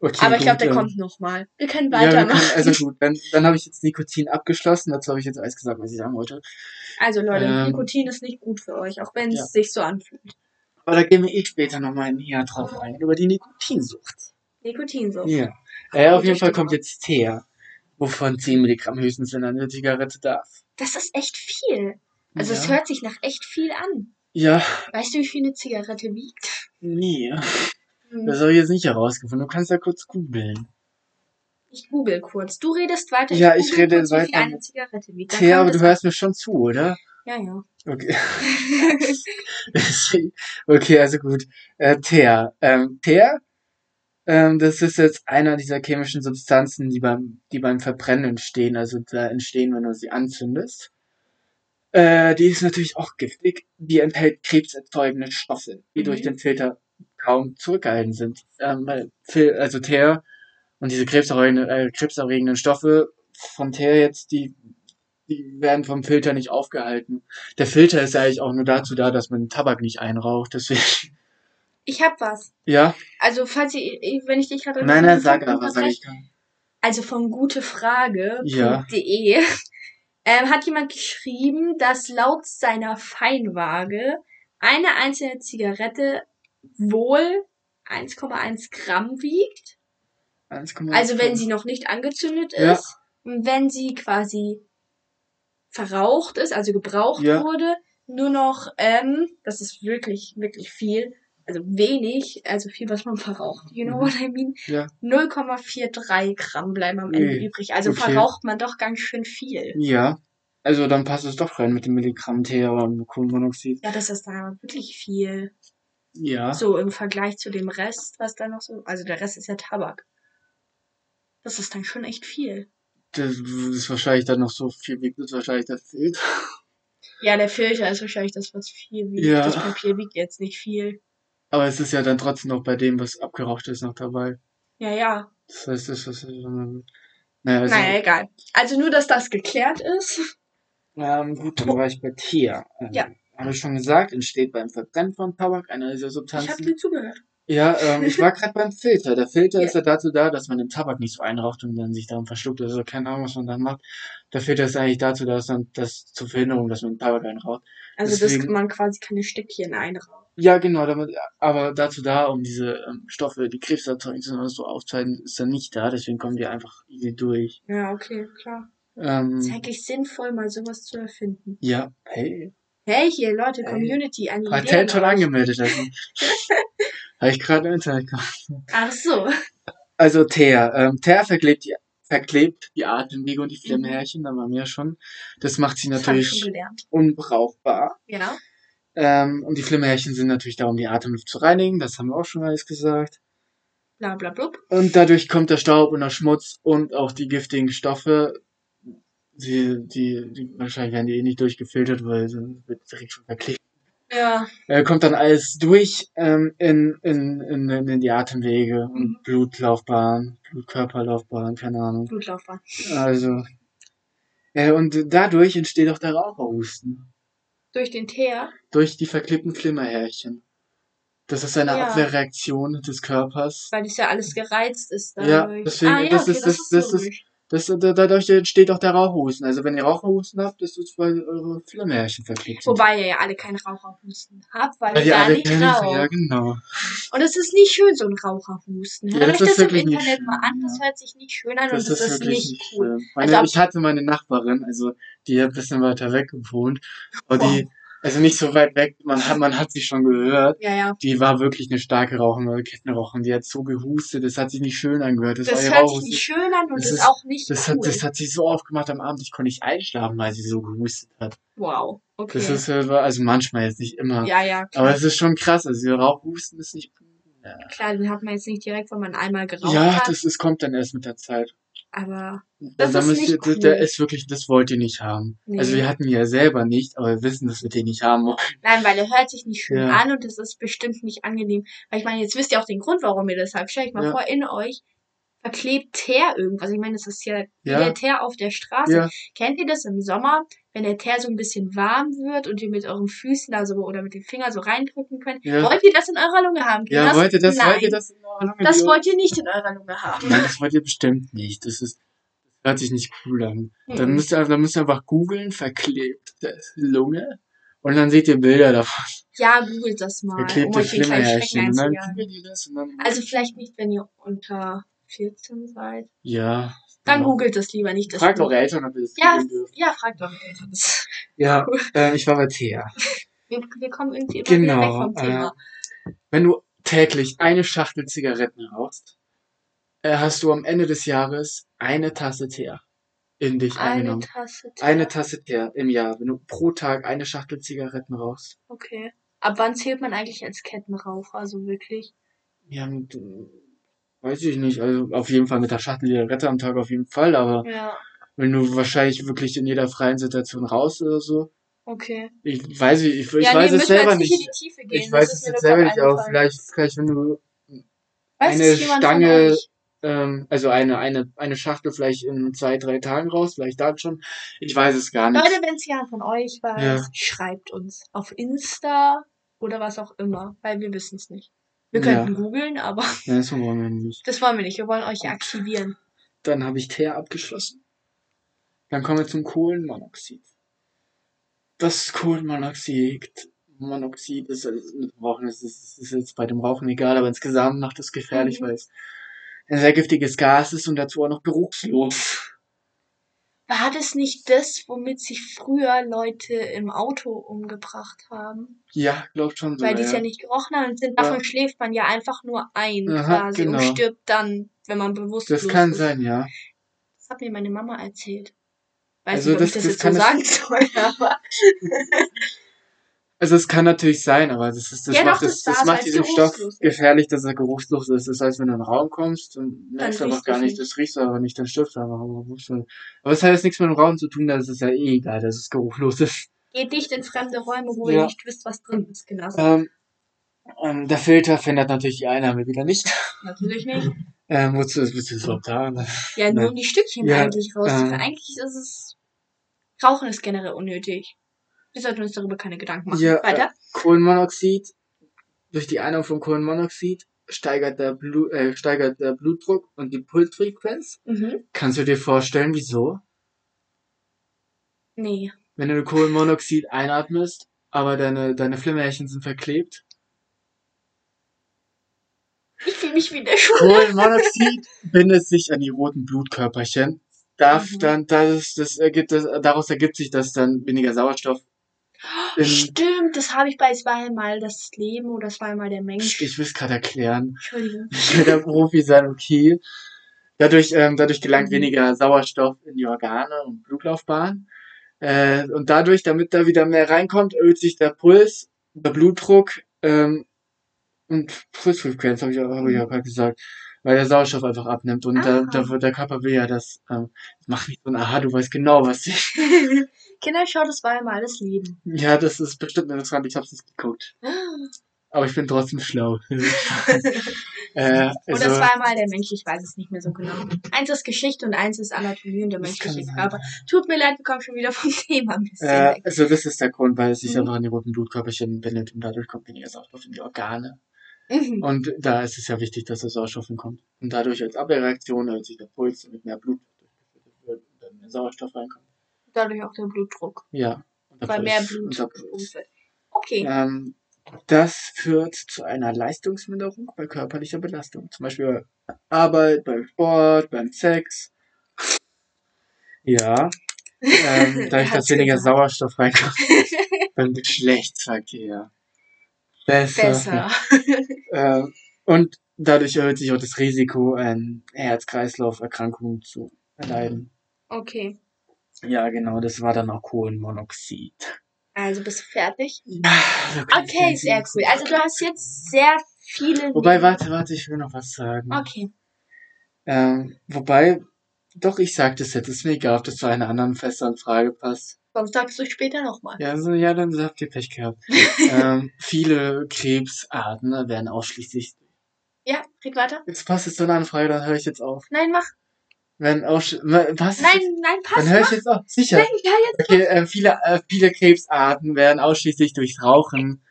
okay, Aber ich glaube, der ähm, kommt nochmal. Wir können Ja, wir weitermachen. können, also gut, dann, dann habe ich jetzt Nikotin abgeschlossen. Dazu habe ich jetzt alles gesagt, was ich sagen wollte. Also Leute, Ähm, Nikotin ist nicht gut für euch, auch wenn es ja. sich so anfühlt. Aber da gehen wir eh später nochmal näher drauf ein, über die Nikotinsucht. Nikotinsucht. Ja. Äh, auf jeden Fall kommt jetzt Teer, wovon 10 Milligramm höchstens in eine Zigarette darf. Das ist echt viel. Also es ja. hört sich nach echt viel an. Ja, Weißt du, wie viel eine Zigarette wiegt? nie. Hm, Das habe ich jetzt nicht herausgefunden. Du kannst ja kurz googeln. Ich google kurz. Du redest weiter. Ja, ich rede kurz, weiter. eine Zigarette Thea, kann aber du hörst mir schon zu, oder? Ja, ja. Okay. okay, also gut. Äh, Teer. Ähm, Teer, ähm, das ist jetzt einer dieser chemischen Substanzen, die beim, die beim Verbrennen entstehen, also da entstehen, wenn du sie anzündest. Äh, die ist natürlich auch giftig. Die enthält krebserzeugende Stoffe, die Mhm. durch den Filter kaum zurückgehalten sind. Ähm, weil Fil also Teer und diese krebserregende, äh, krebserregenden Stoffe von Teer jetzt, die, die werden vom Filter nicht aufgehalten. Der Filter ist ja eigentlich auch nur dazu da, dass man Tabak nicht einraucht. Deswegen, Ich hab was. ja. Also, falls ich, wenn ich dich gerade Nein, nein, sag aber, sag ich kann. Also von gutefrage.de Ja. ähm, hat jemand geschrieben, dass laut seiner Feinwaage eine einzelne Zigarette wohl 1,1 Gramm wiegt. 1,1 Also wenn sie noch nicht angezündet Ja. ist. Und wenn sie quasi verraucht ist, also gebraucht Ja. wurde, nur noch, ähm, das ist wirklich, wirklich viel, also wenig, also viel, was man verraucht, you know Mhm. what I mean? Ja. 0,43 Gramm bleiben am Ende Ui, übrig. Also okay. verraucht man doch ganz schön viel. Ja. Also dann passt es doch rein mit dem Milligramm Teer und Kohlenmonoxid. Ja, das ist da wirklich viel. Ja. So im Vergleich zu dem Rest, was da noch so, also der Rest ist ja Tabak. Das ist dann schon echt viel. Das ist wahrscheinlich dann noch so viel wiegt, das wahrscheinlich der Filter. Ja, der Filter ist wahrscheinlich das, was viel wiegt. Ja. Das Papier wiegt jetzt nicht viel. Aber es ist ja dann trotzdem noch bei dem, was abgeraucht ist, noch dabei. Ja, ja. Das heißt, das ist, naja, also, naja, egal. Also nur, dass das geklärt ist. ähm, gut, dann war ich bei Tier. Ähm, Ja. Habe ich schon gesagt, entsteht beim Verbrennen von Tabak einer dieser Ich habe Substanzen. dir zugehört. Ja, ähm, ich war gerade beim Filter. Der Filter Ja. ist ja dazu da, dass man den Tabak nicht so einraucht und dann sich darum verschluckt. Also keine Ahnung, was man dann macht. Der Filter ist eigentlich dazu da, dass man das zur Verhinderung, dass man den Tabak einraucht. Also, Deswegen- dass man quasi keine Stückchen einraucht. Ja, genau, damit, aber dazu da, um diese ähm, Stoffe, die Krebs erzeugen, sind oder so aufzuhalten, ist dann nicht da. Deswegen kommen die einfach easy durch. Ja, okay, klar. Ähm, Ist eigentlich sinnvoll, mal sowas zu erfinden. ja, hey, Hey, hier, Leute. Community, eine Idee. Patent schon an angemeldet. Also. Habe ich gerade im Internet gemacht. Ach so. Also Teer. Ähm, Teer verklebt die, verklebt die Atemwege und die Mhm. Flammhärchen, da waren wir ja schon. Das macht sie Das natürlich unbrauchbar. Ja. Ähm, und die Flammhärchen sind natürlich da, um die Atemluft zu reinigen. Das haben wir auch schon alles gesagt. Bla bla blub. Und dadurch kommt der Staub und der Schmutz und auch die giftigen Stoffe. Die, die, die wahrscheinlich werden die eh nicht durchgefiltert, weil sie wird direkt schon verklebt. Ja. Äh, kommt dann alles durch ähm, in, in, in, in die Atemwege und Mhm. Blutlaufbahn, Blutkörperlaufbahn, keine Ahnung. Blutlaufbahn. Also. Äh, und dadurch entsteht auch der Raucherhusten. Durch den Teer. Durch die verklebten Flimmerhärchen. Das ist eine Ja. Abwehrreaktion des Körpers. Weil das ja alles gereizt ist Ja, dadurch. deswegen- ah, ja, das okay, ist- das, das- ist das ist-. Das, da- dadurch entsteht auch der Raucherhusten. Also wenn ihr Raucherhusten habt, ist es, weil eure Flimmerhärchen verklebt sind. Wobei ihr ja alle keinen Raucherhusten habt, weil, Weil ihr alle nicht raucht. Ja, genau. Und es ist nicht schön, so ein Raucherhusten. Ja, Hört das euch ist das im wirklich nicht Internet mal an, das hört sich nicht schön an Das und das ist ist nicht cool. Meine, Also ich hatte meine Nachbarin, also die ein bisschen weiter weg gewohnt, aber die, also nicht so weit weg, man hat, man hat sie schon gehört. Ja, ja. Die war wirklich eine starke Raucherin oder Kettenraucherin. Die hat so gehustet, das hat sich nicht schön angehört. Das, Das hört sich nicht schön an und Das ist, auch nicht Das cool. hat, das hat sie so aufgemacht am Abend, ich konnte nicht einschlafen, weil sie so gehustet hat. wow. Okay. Das ist, äh, also manchmal jetzt nicht immer. ja, ja, klar. Aber es ist schon krass, also ihr Rauchhusten ist nicht, ja, klar, den hat man jetzt nicht direkt, wenn man einmal geraucht ja hat. das, das kommt dann erst mit der Zeit. Aber Da, Das da ist müsst nicht ihr, cool. Der ist wirklich, das wollt ihr nicht haben. Nee. Also wir hatten ja selber nicht, aber wir wissen, dass wir den nicht haben wollen. nein, weil er hört sich nicht schön Ja. an und es ist bestimmt nicht angenehm. Weil ich meine, jetzt wisst ihr auch den Grund, warum ihr das habt. Stellt euch mal Ja. vor, in euch verklebt Teer irgendwas. Ich meine, das ist ja, wie Ja. der Teer auf der Straße. Ja, Kennt ihr das im Sommer, wenn der Teer so ein bisschen warm wird und ihr mit euren Füßen da so oder mit den Fingern so reindrücken könnt? Ja. Wollt ihr das in eurer Lunge haben? Geht ja, wollt ihr das, Nein. wollt ihr das in eurer Lunge? Das wollt ihr nicht in eurer Lunge haben. Nein, das wollt ihr bestimmt nicht. Das ist, das hört sich nicht cool an. Dann Mhm. müsst ihr, dann müsst ihr einfach googeln, verklebte Lunge. Und dann seht ihr Bilder davon. Ja, googelt das mal, um Verklebte euch. Und dann googelt ihr das und dann, Also vielleicht nicht, wenn ihr unter 14 seid. ja. Dann genau. googelt das lieber nicht. Das Fragt eure Eltern, ob ihr das Ja, ja, fragt eure Eltern. Ja, äh, ich war bei Thea. Wir, wir kommen irgendwie immer wieder weg Genau. vom Äh, Thema. wenn du täglich eine Schachtel Zigaretten rauchst, äh, hast du am Ende des Jahres eine Tasse Teer in dich Eine eingenommen. Tasse Tee. Eine Tasse Teer im Jahr, wenn du pro Tag eine Schachtel Zigaretten rauchst. Okay. Ab wann zählt man eigentlich als Kettenraucher? Also wirklich? Ja, mit, äh, weiß ich nicht. Also auf jeden Fall mit der Schachtel Zigarette am Tag auf jeden Fall, aber Ja. wenn du wahrscheinlich wirklich in jeder freien Situation raus oder so. Okay. Ich weiß ich, ich ja, weiß nee, es müssen wir selber nicht nicht. Ich weiß es jetzt selber nicht, aber vielleicht, vielleicht wenn du Weiß eine es Stange, ähm, also eine, eine, eine Schachtel vielleicht in zwei, drei Tagen raus, vielleicht dann schon. Ich weiß es gar nicht. Leute, wenn es jemand von euch weiß, Ja. schreibt uns auf Insta oder was auch immer, weil wir wissen es nicht. Wir Ja. könnten googeln, aber Nein, das wollen wir nicht. das wollen wir nicht. Wir wollen euch ja aktivieren. Dann habe ich Teer abgeschlossen. Dann kommen wir zum Kohlenmonoxid. Das Kohlenmonoxid, Monoxid ist, ist mit Rauchen, ist, ist, ist jetzt bei dem Rauchen egal, aber insgesamt macht es gefährlich, Mhm. weil es ein sehr giftiges Gas ist und dazu auch noch geruchslos. War das nicht das, womit sich früher Leute im Auto umgebracht haben? Ja, glaubt schon so. Weil die es ja. ja nicht gerochen haben. Und sind, Ja. davon schläft man ja einfach nur ein Aha, quasi genau. und stirbt dann, wenn man bewusstlos Das kann ist. sein, ja. Das hat mir meine Mama erzählt. Weiß Also nicht, ob das- ich das, das jetzt so sagen soll, aber Also es kann natürlich sein, aber das ist das Ja, macht doch, das, das macht weil's diesen Stoff geruchslos gefährlich, dass er geruchslos ist. Das heißt, wenn du in den Raum kommst, dann merkst du einfach gar nicht, das riechst du aber nicht, dann stirbst du einfach. Aber aber es hat jetzt nichts mit dem Raum zu tun, das ist ja eh egal, dass es geruchlos ist. geht nicht in fremde Räume, wo Ja. ihr nicht wisst, was drin ist. Genau. Ähm, ähm, der Filter verhindert natürlich die Einnahme wieder nicht. Natürlich nicht. Ähm, wozu ist ist überhaupt da? Ja, nur um die Stückchen Ja, eigentlich rauszufinden. ähm. Eigentlich ist es. Rauchen ist generell unnötig. Wir sollten uns darüber keine Gedanken machen. Ja, Weiter. Kohlenmonoxid, durch die Einnahme von Kohlenmonoxid steigert der, Blut, äh, steigert der Blutdruck und die Pulsfrequenz. Mhm. Kannst du dir vorstellen, wieso? Nee. Wenn du Kohlenmonoxid einatmest, aber deine, deine Flimmerchen sind verklebt. Ich fühle mich wie in der Schule. Kohlenmonoxid bindet sich an die roten Blutkörperchen. Darf Mhm. dann, das, das ergibt, das, daraus ergibt sich, dass dann weniger Sauerstoff in, Stimmt, das habe ich bei zweimal das Leben oder zweimal der Mensch. ich will es gerade erklären. Entschuldigung. Ich will der Profi sein, okay. Dadurch, ähm, dadurch gelangt Mhm. weniger Sauerstoff in die Organe und Blutlaufbahn. Äh, und dadurch, damit da wieder mehr reinkommt, erhöht sich der Puls, der Blutdruck ähm, und Pulsfrequenz, habe ich, auch- hab ich auch gerade gesagt, weil der Sauerstoff einfach abnimmt. Und Ah. der, der, der Körper will ja das, ähm, mach nicht so ein Aha, du weißt genau, was ich. Kinder, schaut das zweimal das Leben. Ja, das ist bestimmt interessant, ich hab's nicht geguckt. Aber ich bin trotzdem schlau. äh, Oder also, zweimal der Mensch, ich weiß es nicht mehr so genau. Eins ist Geschichte und eins ist Anatomie und der menschliche. Körper. Tut mir leid, wir kommen schon wieder vom Thema ein bisschen Äh, weg. also das ist der Grund, weil es sich Mhm. einfach an die roten Blutkörperchen bindet und dadurch kommt weniger Sauerstoff in die Organe. Mhm. Und da ist es ja wichtig, dass der Sauerstoff hinkommt. Und dadurch als Abwehrreaktion erhöht sich der Puls, damit mehr Blut durchgeführt wird und dann mehr Sauerstoff reinkommt. Dadurch auch der Blutdruck, Ja. Weil mehr Blut wird. Okay. Ähm, das führt zu einer Leistungsminderung bei körperlicher Belastung. Zum Beispiel bei Arbeit, beim Sport, beim Sex. Ja. Ähm, dadurch, dass weniger. Sauerstoff reinkommt. beim Geschlechtsverkehr. Besser. Besser. Ähm, und dadurch erhöht sich auch das Risiko, ähm, Herz-Kreislauf-Erkrankungen zu erleiden. Okay. Ja, genau, das war dann auch Kohlenmonoxid. Also bist du fertig? Ah, Okay, sehr cool. Also du hast jetzt sehr viele. Wobei, warte, warte, ich will noch was sagen. Okay. Ähm, wobei, doch, ich sag das jetzt, ist mir egal, ob das zu einer anderen festeren Frage passt. Sonst sagst du später nochmal. Ja, also, ja, dann habt ihr Pech gehabt. ähm, viele Krebsarten werden ausschließlich. Ja, red weiter. Jetzt passt es zu einer anderen Frage, dann höre ich jetzt auf. Nein, mach. Wenn passt es Nein, nein, Dann passt. höre ich jetzt auf. Sicher. Nein, ja, jetzt. Okay, äh, viele, äh, viele Krebsarten werden ausschließlich durchs Rauchen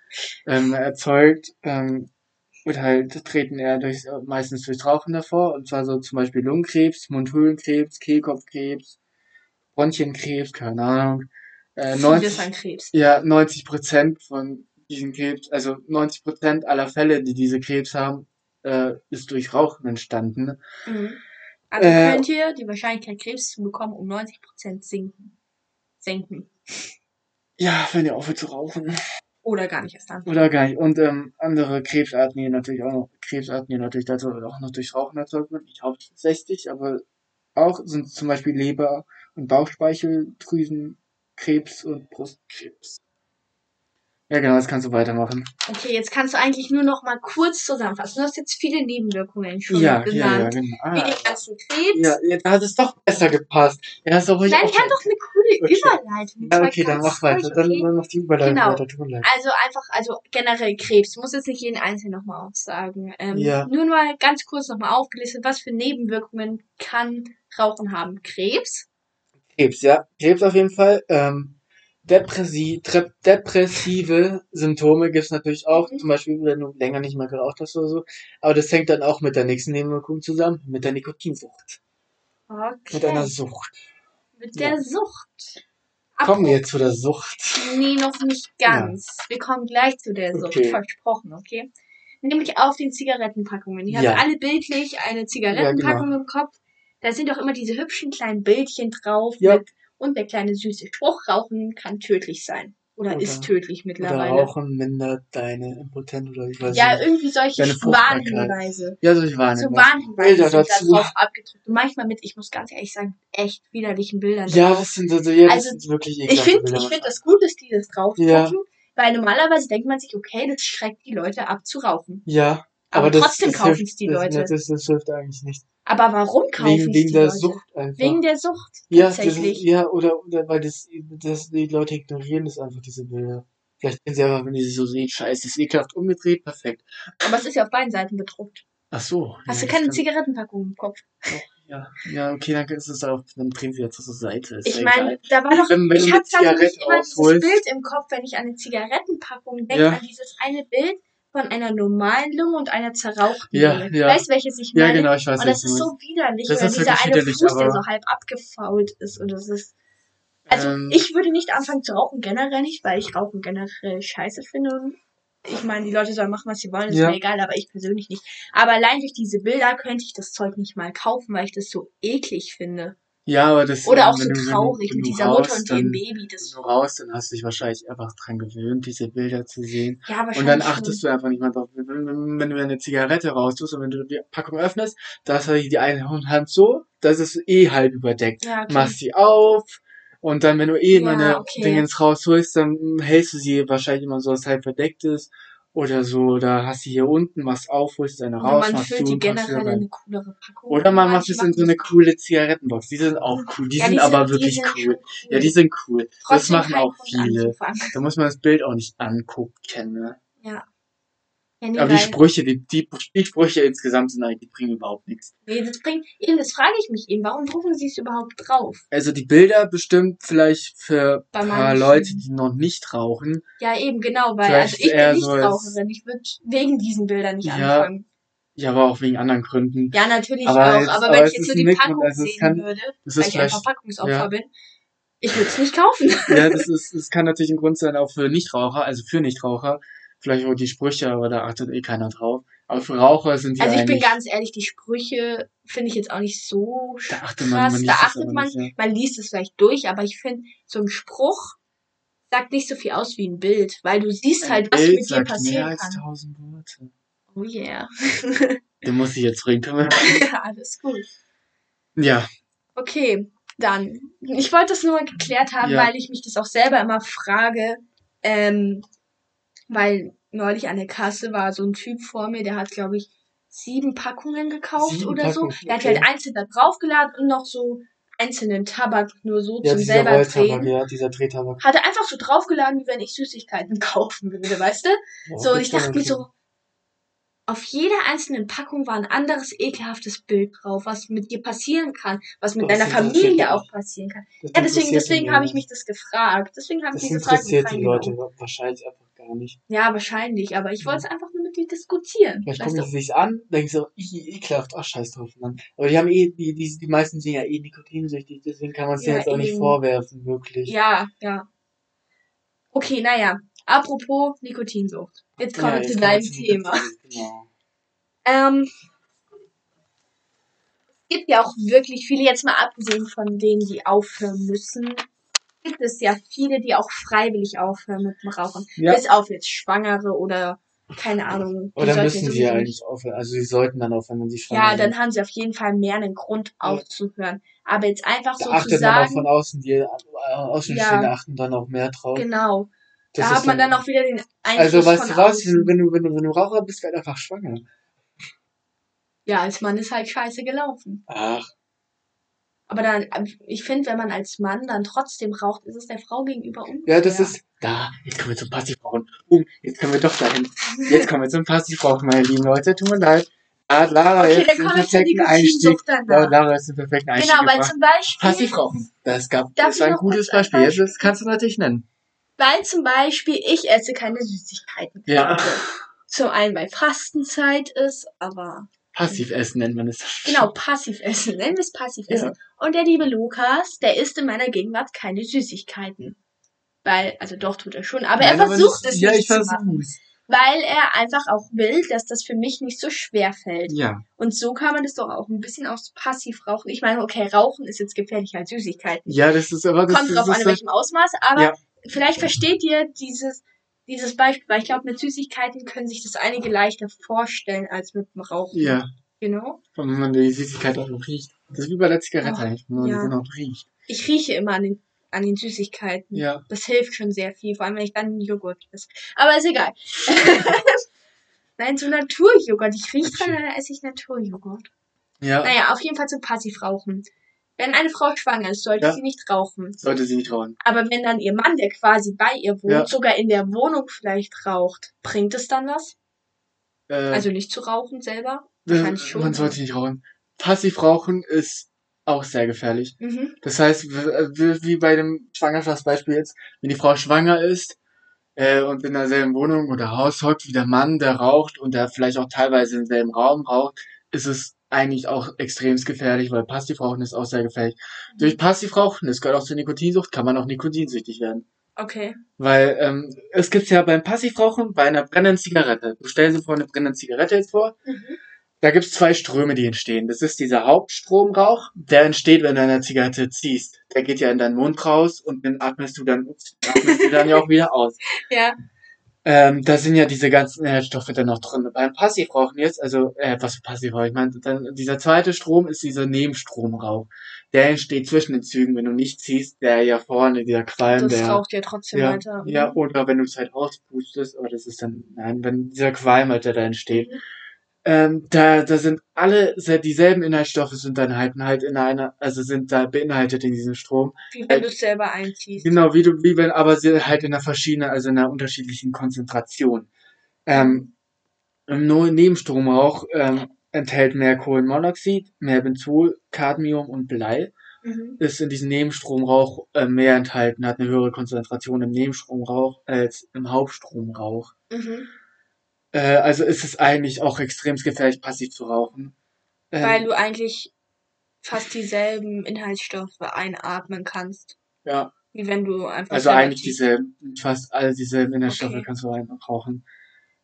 ähm, erzeugt. Ähm, und halt treten eher durch, äh, meistens durchs Rauchen hervor. Und zwar so zum Beispiel Lungenkrebs, Mundhöhlenkrebs, Kehlkopfkrebs, Bronchienkrebs, keine Ahnung. Äh, Vieles 90, an Krebs. ja, 90 Prozent von diesen Krebs, also 90 Prozent aller Fälle, die diese Krebs haben, äh, ist durch Rauchen entstanden. Mhm. Also Äh, könnt ihr die Wahrscheinlichkeit, Krebs zu bekommen, um 90% sinken. Senken. Ja, wenn ihr aufhört zu rauchen. Oder gar nicht erst dann. Oder gar nicht. Und ähm, andere Krebsarten, die natürlich auch noch, Krebsarten, die natürlich dazu auch noch durch Rauchen erzeugt werden, nicht hauptsächlich, aber auch sind zum Beispiel Leber- und Bauchspeicheldrüsenkrebs und Brustkrebs. Ja, genau, das kannst du weitermachen. Okay, jetzt kannst du eigentlich nur noch mal kurz zusammenfassen. Du hast jetzt viele Nebenwirkungen schon Ja, ja, ja, genannt. genau. Wie Ah, den ganzen Krebs. ja, jetzt hat es doch besser gepasst. Ja, hast du ruhig Nein, ich hatte doch eine coole Okay. Überleitung. Jetzt Ja, okay, dann mach weiter. Dann, okay? dann mach die Überleitung Genau. weiter. Leid. Also einfach, also generell Krebs. Du musst jetzt nicht jeden einzelnen nochmal aussagen. Ähm, Ja. Nur mal ganz kurz nochmal aufgelistet, was für Nebenwirkungen kann Rauchen haben? Krebs, Krebs, ja. Krebs auf jeden Fall. Ähm, Depressi depressive Symptome gibt's natürlich auch. Mhm. Zum Beispiel, wenn du länger nicht mehr geraucht hast oder so. Aber das hängt dann auch mit der nächsten Nebenwirkung zusammen. Mit der Nikotinsucht. okay. Mit einer Sucht. Mit der Ja. Sucht. Kommen wir Apropos- jetzt zu der Sucht. Nee, noch nicht ganz. Wir kommen gleich zu der Sucht, Okay. versprochen, okay? Nämlich auf den Zigarettenpackungen. Die Ja. haben alle bildlich eine Zigarettenpackung im Kopf. Da sind auch immer diese hübschen kleinen Bildchen drauf. Ja. Mit, und der kleine süße Spruch, Rauchen kann tödlich sein. Oder, Oder- ist tödlich Oder mittlerweile. Rauchen mindert deine Impotenz oder ich weiß Ja, nicht. irgendwie solche. Warnhinweise. Ja, solche waren So. Warnhinweise Bilder sind da dazu. drauf abgedrückt. Und manchmal mit, ich muss ganz ehrlich sagen, echt widerlichen Bildern Ja, drauf. das sind also, ja, das Also, sind wirklich Ich ekelhafte finde Bilder ich find das gut, dass die das draufdrucken, Ja. weil normalerweise denkt man sich, okay, das schreckt die Leute ab zu rauchen. Ja. Aber, das, trotzdem das kaufen es die das, Leute. Das, das, das hilft eigentlich nicht. Aber warum kaufen Wegen, es wegen die der Leute? Sucht einfach. Wegen der Sucht, Ja, das tatsächlich. ja, oder, oder weil das, das, die Leute ignorieren das einfach, diese Bilder. Vielleicht sehen sie einfach, wenn die so sehen, scheiße, ist ekelhaft umgedreht, perfekt. Aber es ist ja auf beiden Seiten bedruckt. Ach so. Hast ja, du keine das Zigarettenpackung im Kopf? kann, ja, ja, okay, dann ist es auch, dann drehen sie jetzt zur Seite. Ist Ich ja meine, da war doch, Wenn- wenn ich habe tatsächlich immer dieses Bild im Kopf, wenn ich an eine Zigarettenpackung denke, Ja. an dieses eine Bild von einer normalen Lunge und einer zerrauchten Ja, Lunge. ja. Weißt welches ich Ja, meine? genau, ich weiß, und das ist so widerlich, Das ist dieser eine Fuß, der so halb abgefault ist. Und das ist. Also Ähm, ich würde nicht anfangen zu rauchen, generell nicht, weil ich Rauchen generell scheiße finde. Und ich meine, die Leute sollen machen, was sie wollen, ist Ja. mir egal, aber ich persönlich nicht. Aber allein durch diese Bilder könnte ich das Zeug nicht mal kaufen, weil ich das so eklig finde. Ja, aber das Oder ähm, auch so traurig mit dieser Mutter rauchst, und dem Baby. Wenn Das, du raus, dann hast du dich wahrscheinlich einfach dran gewöhnt, diese Bilder zu sehen. ja, wahrscheinlich. Und dann achtest du einfach nicht mehr drauf. Wenn, wenn, du eine Zigarette raustust und wenn du die Packung öffnest, da hast du die eine Hand so, das ist eh halb überdeckt. Ja, okay. Machst sie auf und dann, wenn du eh Ja, meine okay. Dingens rausholst, dann hältst du sie wahrscheinlich immer so, dass es halb verdeckt ist. Oder so, oder hast sie hier unten, machst auf, holst eine Oder raus, man machst füllt zu die generell eine coolere Packung. Oder man macht es in so machen eine das- coole Zigarettenbox. Die sind auch cool. Die Ja, sind die aber die wirklich sind cool. schon Ja, die sind cool. Das Trotzdem machen kein auch viele. anzufangen. Da muss man das Bild auch nicht angucken, ne? Ja. Ja, nee, Aber die Sprüche, die, die, die Sprüche insgesamt sind eigentlich, die bringen überhaupt nichts. Nee, das bringt, eben, das frage ich mich eben, warum drucken sie es überhaupt drauf? Also die Bilder bestimmt vielleicht für Bei ein paar manchen. Leute, die noch nicht rauchen. Ja, eben, genau, weil, also ich bin so als- Nichtraucherin, ich würde wegen diesen Bildern nicht Ja, anfangen. Ja, aber auch wegen anderen Gründen. Ja, natürlich Aber auch, jetzt- aber wenn ich jetzt nur die Nick und Packung also sehen kann- würde, weil ich ein Verpackungsopfer ja. bin, ich würde es nicht kaufen. ja, das ist, das kann natürlich ein Grund sein, auch für Nichtraucher, also für Nichtraucher. Vielleicht auch die Sprüche, aber da achtet eh keiner drauf. Aber für Raucher sind die Also ich bin ganz ehrlich, die Sprüche finde ich jetzt auch nicht so da achtet man, krass. man liest da achtet man, nicht, ja. man liest es vielleicht durch, aber ich finde, so ein Spruch sagt nicht so viel aus wie ein Bild, weil du siehst halt, was Bild mit dir sagt mehr passieren als kann. tausend Worte. Oh yeah. Den muss ich jetzt wir? ja, alles gut. Ja, Okay, dann. Ich wollte das nur mal geklärt haben, Ja. weil ich mich das auch selber immer frage, ähm, weil neulich an der Kasse war so ein Typ vor mir, der hat, glaube ich, sieben Packungen gekauft Sieben oder so. Packungen, Der hat okay. halt einzeln da draufgeladen und noch so einzelnen Tabak nur so ja zum dieser selber drehen. ja, dieser Drehtabak. Hat er einfach so draufgeladen, wie wenn ich Süßigkeiten kaufen würde, weißt du? Oh, So, und ich da dachte mir so, auf jeder einzelnen Packung war ein anderes ekelhaftes Bild drauf, was mit dir passieren kann, was mit Das deiner Familie auch passieren kann. Das Ja, deswegen, deswegen habe ich mich das gefragt. Deswegen habe ich Das mich gefragt. wie interessiert die Leute wahrscheinlich einfach gar nicht. Ja, wahrscheinlich, aber ich wollte es einfach nur mit dir diskutieren. Vielleicht gucken sie sich's an, denken so, "Ih, ekelhaft, ach scheiß drauf, Mann. Aber die haben eh, die, die, die meisten sind ja eh nikotinsüchtig, deswegen kann man es Ja, jetzt auch nicht vorwerfen, wirklich. Ja, ja. Okay, naja. Apropos Nikotinsucht. Jetzt kommen Ja, wir zu deinem Thema. Genau. Ähm, es gibt ja auch wirklich viele, jetzt mal abgesehen von denen, die aufhören müssen, gibt es ja viele, die auch freiwillig aufhören mit dem Rauchen. Ja. Bis auf jetzt Schwangere oder keine Ahnung. Oder müssen sie ja eigentlich aufhören. Also sie sollten dann aufhören, wenn sie schwanger Ja, sind. dann haben sie auf jeden Fall mehr einen Grund aufzuhören. Aber jetzt einfach Da so zu achtet man auch sagen, von außen, die äh, Außenstehende Ja. achten dann auch mehr drauf. genau. Das da hat man dann auch wieder den Einfluss Also weißt du was, wenn du, wenn du, wenn du Raucher bist, werd einfach schwanger. Ja, als Mann ist halt scheiße gelaufen. Ach, Aber dann, ich finde, wenn man als Mann dann trotzdem raucht, ist es der Frau gegenüber unfair. ja, das ist. Da, jetzt kommen wir zum Passivrauchen. Um, jetzt können wir doch dahin. Jetzt kommen wir zum Passivrauchen, meine lieben Leute. Tut mir leid. Ah, Lara, Okay, wir zur perfekten Einstieg. Danach. Lara ist den perfekten Einstieg Genau, weil zum Beispiel, Passivrauchen. Das gab, das war ein gutes Beispiel. Beispiel? das kannst du natürlich nennen. weil zum Beispiel ich esse keine Süßigkeiten. Ja. Zum einen, weil Fastenzeit ist, aber Passivessen nennt man es. genau, passiv essen, nennen wir es passiv essen. Und der liebe Lukas, der isst in meiner Gegenwart keine Süßigkeiten. Weil, also doch tut er schon, aber Nein, er versucht nicht- es Ja, nicht ich zu machen. Weil er einfach auch will, dass das für mich nicht so schwer fällt. Ja. Und so kann man das doch auch ein bisschen aus passiv rauchen. Ich meine, okay, Rauchen ist jetzt gefährlicher als Süßigkeiten. Ja, das ist aber das Kommt drauf das an, in welchem Ausmaß, aber Ja. vielleicht versteht ihr dieses, dieses Beispiel, weil ich glaube, mit Süßigkeiten können sich das einige leichter vorstellen als mit dem Rauchen. Ja, Genau. wenn man die Süßigkeit auch noch riecht. Das ist wie bei der Zigarette Oh, wenn man ja. sie noch riecht. Ich rieche immer an den, an den Süßigkeiten. Ja. Das hilft schon sehr viel, vor allem wenn ich dann Joghurt esse. Aber ist egal. Nein, so Naturjoghurt. Ich rieche dran, dann esse ich Naturjoghurt. Ja. Naja, auf jeden Fall zum Passivrauchen. Wenn eine Frau schwanger ist, sollte Ja. sie nicht rauchen. Sollte sie nicht rauchen. Aber wenn dann ihr Mann, der quasi bei ihr wohnt, Ja. sogar in der Wohnung vielleicht raucht, bringt es dann was? Äh, Also nicht zu rauchen selber? äh, wahrscheinlich schon, man sollte nicht rauchen. Passivrauchen ist auch sehr gefährlich. Mhm. Das heißt, wie bei dem Schwangerschaftsbeispiel jetzt, wenn die Frau schwanger ist äh, und in derselben Wohnung oder Haus hockt wie der Mann, der raucht und der vielleicht auch teilweise im selben Raum raucht, ist es eigentlich auch extrem gefährlich, weil Passivrauchen ist auch sehr gefährlich. Durch Passivrauchen, das gehört auch zur Nikotinsucht, kann man auch nikotinsüchtig werden. Okay. Weil ähm, es gibt's ja beim Passivrauchen bei einer brennenden Zigarette. Du stellst dir vor eine brennende Zigarette jetzt vor. Mhm. Da gibt's zwei Ströme, die entstehen. Das ist dieser Hauptstromrauch, der entsteht, wenn du eine Zigarette ziehst. Der geht ja in deinen Mund raus und den atmest du dann, atmest du dann ja auch wieder aus. Ja. Ähm, da sind ja diese ganzen Inhaltsstoffe dann noch drin. Beim Passivrauchen jetzt, also äh, was für Passivrauchen, ich meine, dann, dieser zweite Strom ist dieser Nebenstromrauch. Der entsteht zwischen den Zügen, wenn du nicht ziehst, der ja vorne, dieser Qualm, Das der raucht ja trotzdem ja, weiter. ja, oder wenn du es halt auspustest, aber das ist dann, nein, wenn dieser Qualm halt, der da entsteht. Mhm. Ähm, da, da sind alle, se- dieselben Inhaltsstoffe sind dann halt, halt in einer, also sind da beinhaltet in diesem Strom. Wie wenn du es selber einziehst. Genau, wie du, wie wenn, aber sie halt in einer verschiedenen, also in einer unterschiedlichen Konzentration. Ähm, im No- Nebenstromrauch, ähm, enthält mehr Kohlenmonoxid, mehr Benzol, Cadmium und Blei Mhm. ist in diesem Nebenstromrauch äh, mehr enthalten, hat eine höhere Konzentration im Nebenstromrauch als im Hauptstromrauch. Mhm. Äh, also ist es eigentlich auch extrem gefährlich, passiv zu rauchen. Ähm, Weil du eigentlich fast dieselben Inhaltsstoffe einatmen kannst. ja, Wie wenn du einfach. also eigentlich dieselben, fast alle dieselben Inhaltsstoffe Okay. kannst du rauchen.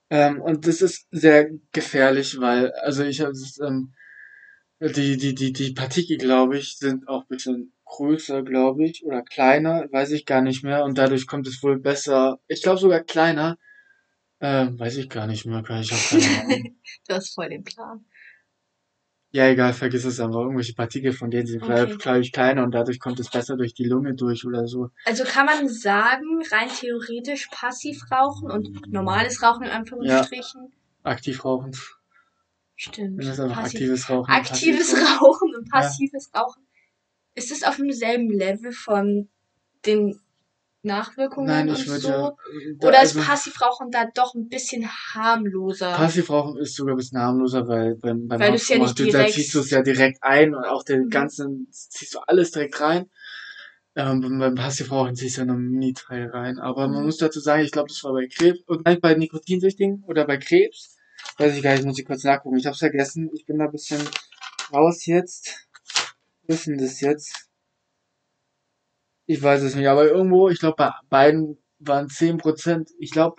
Ähm, und das ist sehr gefährlich, weil, also ich habe es, ähm, die, die, die, die Partikel, glaube ich, sind auch ein bisschen größer, glaube ich, oder kleiner, weiß ich gar nicht mehr. Und dadurch kommt es wohl besser, ich glaube sogar kleiner, ähm, weiß ich gar nicht mehr, ich habe keine Ahnung. Du hast voll den Plan. Ja, egal, vergiss es einfach. Irgendwelche Partikel von denen sind, Okay. glaube ich, kleiner und dadurch kommt es besser durch die Lunge durch oder so. Also kann man sagen, rein theoretisch passiv rauchen und normales Rauchen in Anführungsstrichen. Aktiv rauchen. Stimmt. Wenn das einfach Passiv- aktives Rauchen. Aktives Rauchen und passives Rauchen. Ist es auf demselben Level von den Nachwirkungen Nein, und ich würde so? da- Oder also, ist Passivrauchen da doch ein bisschen harmloser? Passivrauchen ist sogar ein bisschen harmloser, weil beim, beim Weil ja nicht du, da ziehst du es ja direkt ein und auch den Mhm. ganzen, ziehst du alles direkt rein. Ähm, beim- Passivrauchen ziehst du ja nur einen Mini-Teil rein. Aber man Mhm. muss dazu sagen, ich glaube, das war bei Krebs, und nein, bei Nikotinsüchtigen oder bei Krebs. Weiß ich gar nicht, muss ich kurz nachgucken. Ich hab's vergessen. Ich bin da ein bisschen raus jetzt. Denn das jetzt? Ich weiß es nicht, aber irgendwo, ich glaube, bei beiden waren 10%. Ich glaube,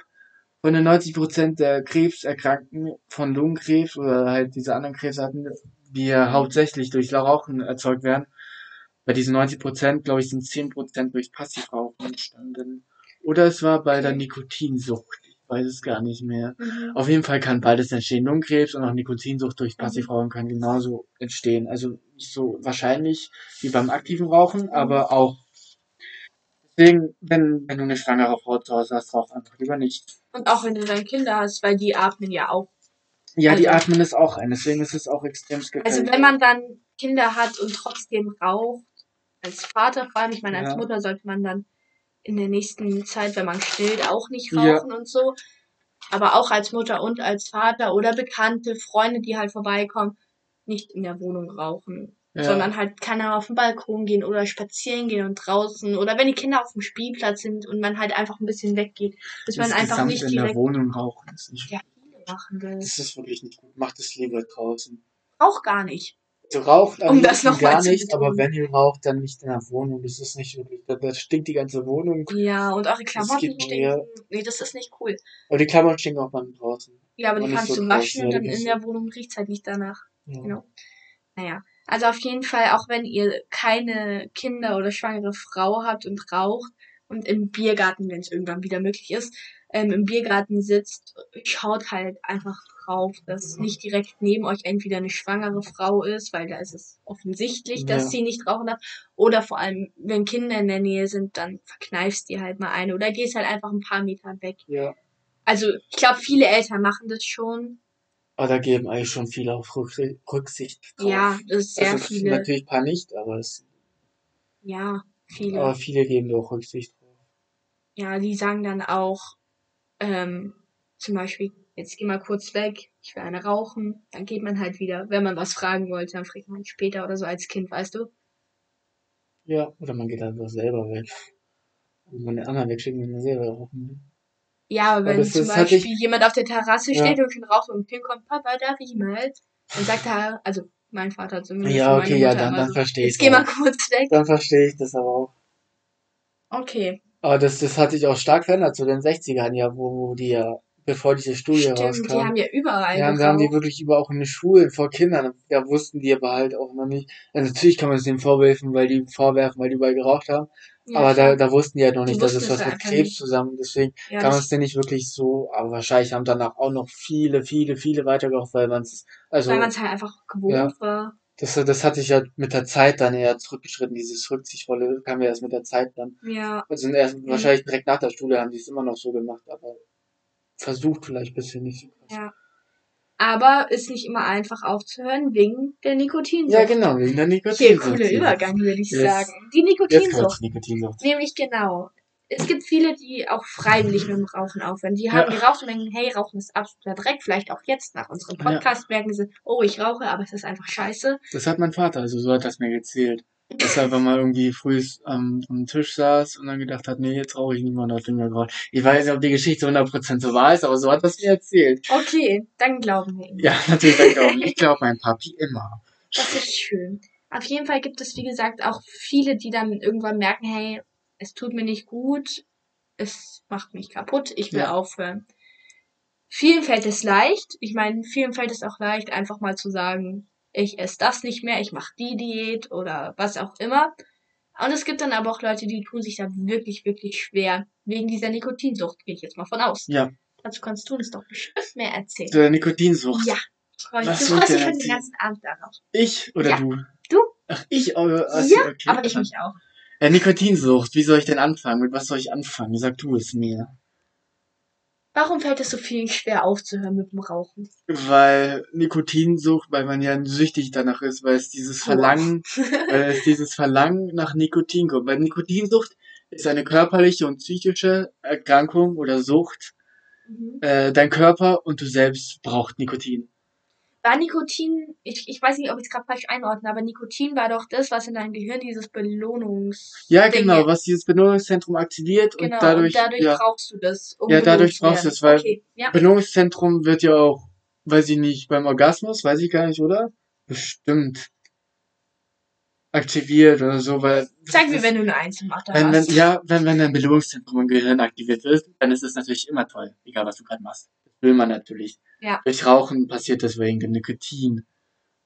von den 90% der Krebserkrankten von Lungenkrebs oder halt diese anderen Krebsarten, die ja hauptsächlich durch Rauchen erzeugt werden, bei diesen 90 Prozent, glaube ich, sind 10 Prozent durch Passivrauchen entstanden. Oder es war bei der. Nikotinsucht. Ich weiß es gar nicht mehr. Mhm. Auf jeden Fall kann beides entstehen. Lungenkrebs und auch Nikotinsucht durch Mhm. Passivrauchen kann genauso entstehen. Also so wahrscheinlich wie beim aktiven Rauchen, aber auch. Deswegen, wenn, wenn du eine schwangere Frau zu Hause hast, rauch einfach lieber nicht. Und auch wenn du dann Kinder hast, weil die atmen ja auch. Ja, die Also- atmen es auch ein, deswegen ist es auch extrem gefährlich. Also wenn man dann Kinder hat und trotzdem raucht, als Vater vor allem, ich meine, als Ja. Mutter sollte man dann in der nächsten Zeit, wenn man stillt, auch nicht Ja. rauchen und so. Aber auch als Mutter und als Vater oder Bekannte, Freunde, die halt vorbeikommen, nicht in der Wohnung rauchen. Ja. Sondern halt kann er auf den Balkon gehen oder spazieren gehen und draußen. Oder wenn die Kinder auf dem Spielplatz sind und man halt einfach ein bisschen weggeht, dass man einfach nicht in der direkt Wohnung rauchen ist nicht ja, machen will. Das ist wirklich nicht gut. Macht es lieber draußen. Auch gar nicht. Also raucht am Um das noch gar nicht, aber wenn ihr raucht, dann nicht in der Wohnung. Das ist nicht wirklich. Da, da stinkt die ganze Wohnung. Ja, und eure Klamotten stinken. Nee, das ist nicht cool. Aber die Klamotten stinken auch beim draußen. Ja, aber Und die kannst so du waschen und dann in du- der Wohnung riecht's halt nicht danach. Ja. Genau. Naja, also auf jeden Fall, auch wenn ihr keine Kinder oder schwangere Frau habt und raucht und im Biergarten, wenn es irgendwann wieder möglich ist, ähm, im Biergarten sitzt, schaut halt einfach drauf, dass nicht direkt neben euch entweder eine schwangere Frau ist, weil da ist es offensichtlich, dass Ja. sie nicht rauchen darf, oder vor allem, wenn Kinder in der Nähe sind, dann verkneifst die halt mal eine oder gehst halt einfach ein paar Meter weg. Ja. Also, ich glaube, viele Eltern machen das schon. Aber da geben eigentlich schon viele auf Rück Rücksicht drauf. Ja, das ist sehr also, viele. Natürlich ein paar nicht, aber, es, Ja, viele. aber viele geben da auch Rücksicht drauf. Ja, die sagen dann auch, ähm, zum Beispiel, jetzt geh mal kurz weg, ich will eine rauchen. Dann geht man halt wieder. Wenn man was fragen wollte, dann fragt man später oder so als Kind, weißt du? Ja, oder man geht einfach selber weg. Und man den anderen wegschicken, wenn man selber rauchen will. Ja, aber wenn das zum hatte Beispiel jemand auf der Terrasse Ja. steht und schon raucht und Kind kommt, Papa, darf ich mal? Dann sagt er, also mein Vater zumindest. Ja, okay, ja, dann, dann so, verstehe ich Jetzt geh mal kurz weg. Dann verstehe ich das aber auch. Okay. Aber das, das hat sich auch stark verändert zu den 60ern, ja, wo, wo die ja, bevor diese Studie Stimmt, die rauskam, haben ja überall ja, da haben die wirklich über auch in den Schulen vor Kindern, da wussten die aber halt auch noch nicht, also natürlich kann man es denen vorwerfen, weil die vorwerfen, weil die überall geraucht haben, Ja, aber da, klar. da wussten die halt noch Die nicht, dass es was mit Krebs nicht. zusammen, deswegen ja, kann man es denen nicht wirklich so, aber wahrscheinlich haben danach auch noch viele, viele, viele weitergeraucht, weil man es, also, weil man es halt einfach gewohnt ja. war. das, das hat sich ja mit der Zeit dann eher zurückgeschritten, dieses Rücksichtsvolle kam ja erst mit der Zeit dann. Ja, Also erst Mhm. wahrscheinlich direkt nach der Schule haben die es immer noch so gemacht, aber versucht vielleicht bisher nicht so krass. ja. Aber ist nicht immer einfach aufzuhören wegen der Nikotinsucht. Ja, genau, wegen der Hier, Nikotinsucht. cooler hier. Übergang, würde ich Jetzt- sagen. Die Jetzt kommt Nikotinsucht. Nikotinsucht. Nämlich genau. Es gibt viele, die auch freiwillig mit dem Rauchen aufhören. Die haben Ja. geraucht und denken, hey, Rauchen ist absoluter Dreck. Vielleicht auch jetzt nach unserem Ja. Podcast merken sie, oh, ich rauche, aber es ist einfach scheiße. Das hat mein Vater, also so hat das mir erzählt. Dass er einfach mal irgendwie früh am, am Tisch saß und dann gedacht hat, nee, jetzt rauche ich nicht hat nicht mehr geraucht. Ich weiß nicht, ob die Geschichte 100% so wahr ist, aber so hat das mir erzählt. Okay, dann glauben wir ihm. Ja, natürlich, ich glaube, ich glaube mein Papi immer. Das ist schön. Auf jeden Fall gibt es, wie gesagt, auch viele, die dann irgendwann merken, hey, es tut mir nicht gut, es macht mich kaputt, ich will Ja. aufhören. Vielen fällt es leicht. Ich meine, vielen fällt es auch leicht, einfach mal zu sagen, ich esse das nicht mehr, ich mache die Diät oder was auch immer. Und es gibt dann aber auch Leute, die tun sich da wirklich, wirklich schwer. Wegen dieser Nikotinsucht, gehe ich jetzt mal von aus. Ja, Dazu kannst du uns doch bestimmt mehr erzählen. zur Nikotinsucht. Ja. Freund, Was du freust ich dich schon den ganzen Abend darauf. Ich oder Ja. du? Du? Ach, ich, aber, also, ja, okay. aber ich mich auch. Ja, Nikotinsucht, wie soll ich denn anfangen? Mit was soll ich anfangen? Sag du es mir. Warum fällt es so vielen schwer aufzuhören mit dem Rauchen? Weil Nikotinsucht, weil man ja süchtig danach ist, weil es dieses. Verlangen, weil es dieses Verlangen nach Nikotin kommt. Weil Nikotinsucht ist eine körperliche und psychische Erkrankung oder Sucht. Mhm. Äh, dein Körper und du selbst braucht Nikotin. War Nikotin, ich, ich weiß nicht, ob ich es gerade falsch einordne, aber Nikotin war doch das, was in deinem Gehirn dieses Belohnungs... Ja, Dinge- genau, was dieses Belohnungszentrum aktiviert Genau, und dadurch, und dadurch ja, brauchst du das. Um Ja, dadurch brauchst du es, weil- Okay, ja. Belohnungszentrum wird ja auch, weiß ich nicht, beim Orgasmus, weiß ich gar nicht, oder? Bestimmt aktiviert oder so, weil Sag mir, wenn du eine wenn, wenn, hast. ja, wenn, wenn dein Belohnungszentrum im Gehirn aktiviert ist, dann ist es natürlich immer toll, egal was du gerade machst will man natürlich. Ja. Durch Rauchen passiert das wegen Nikotin.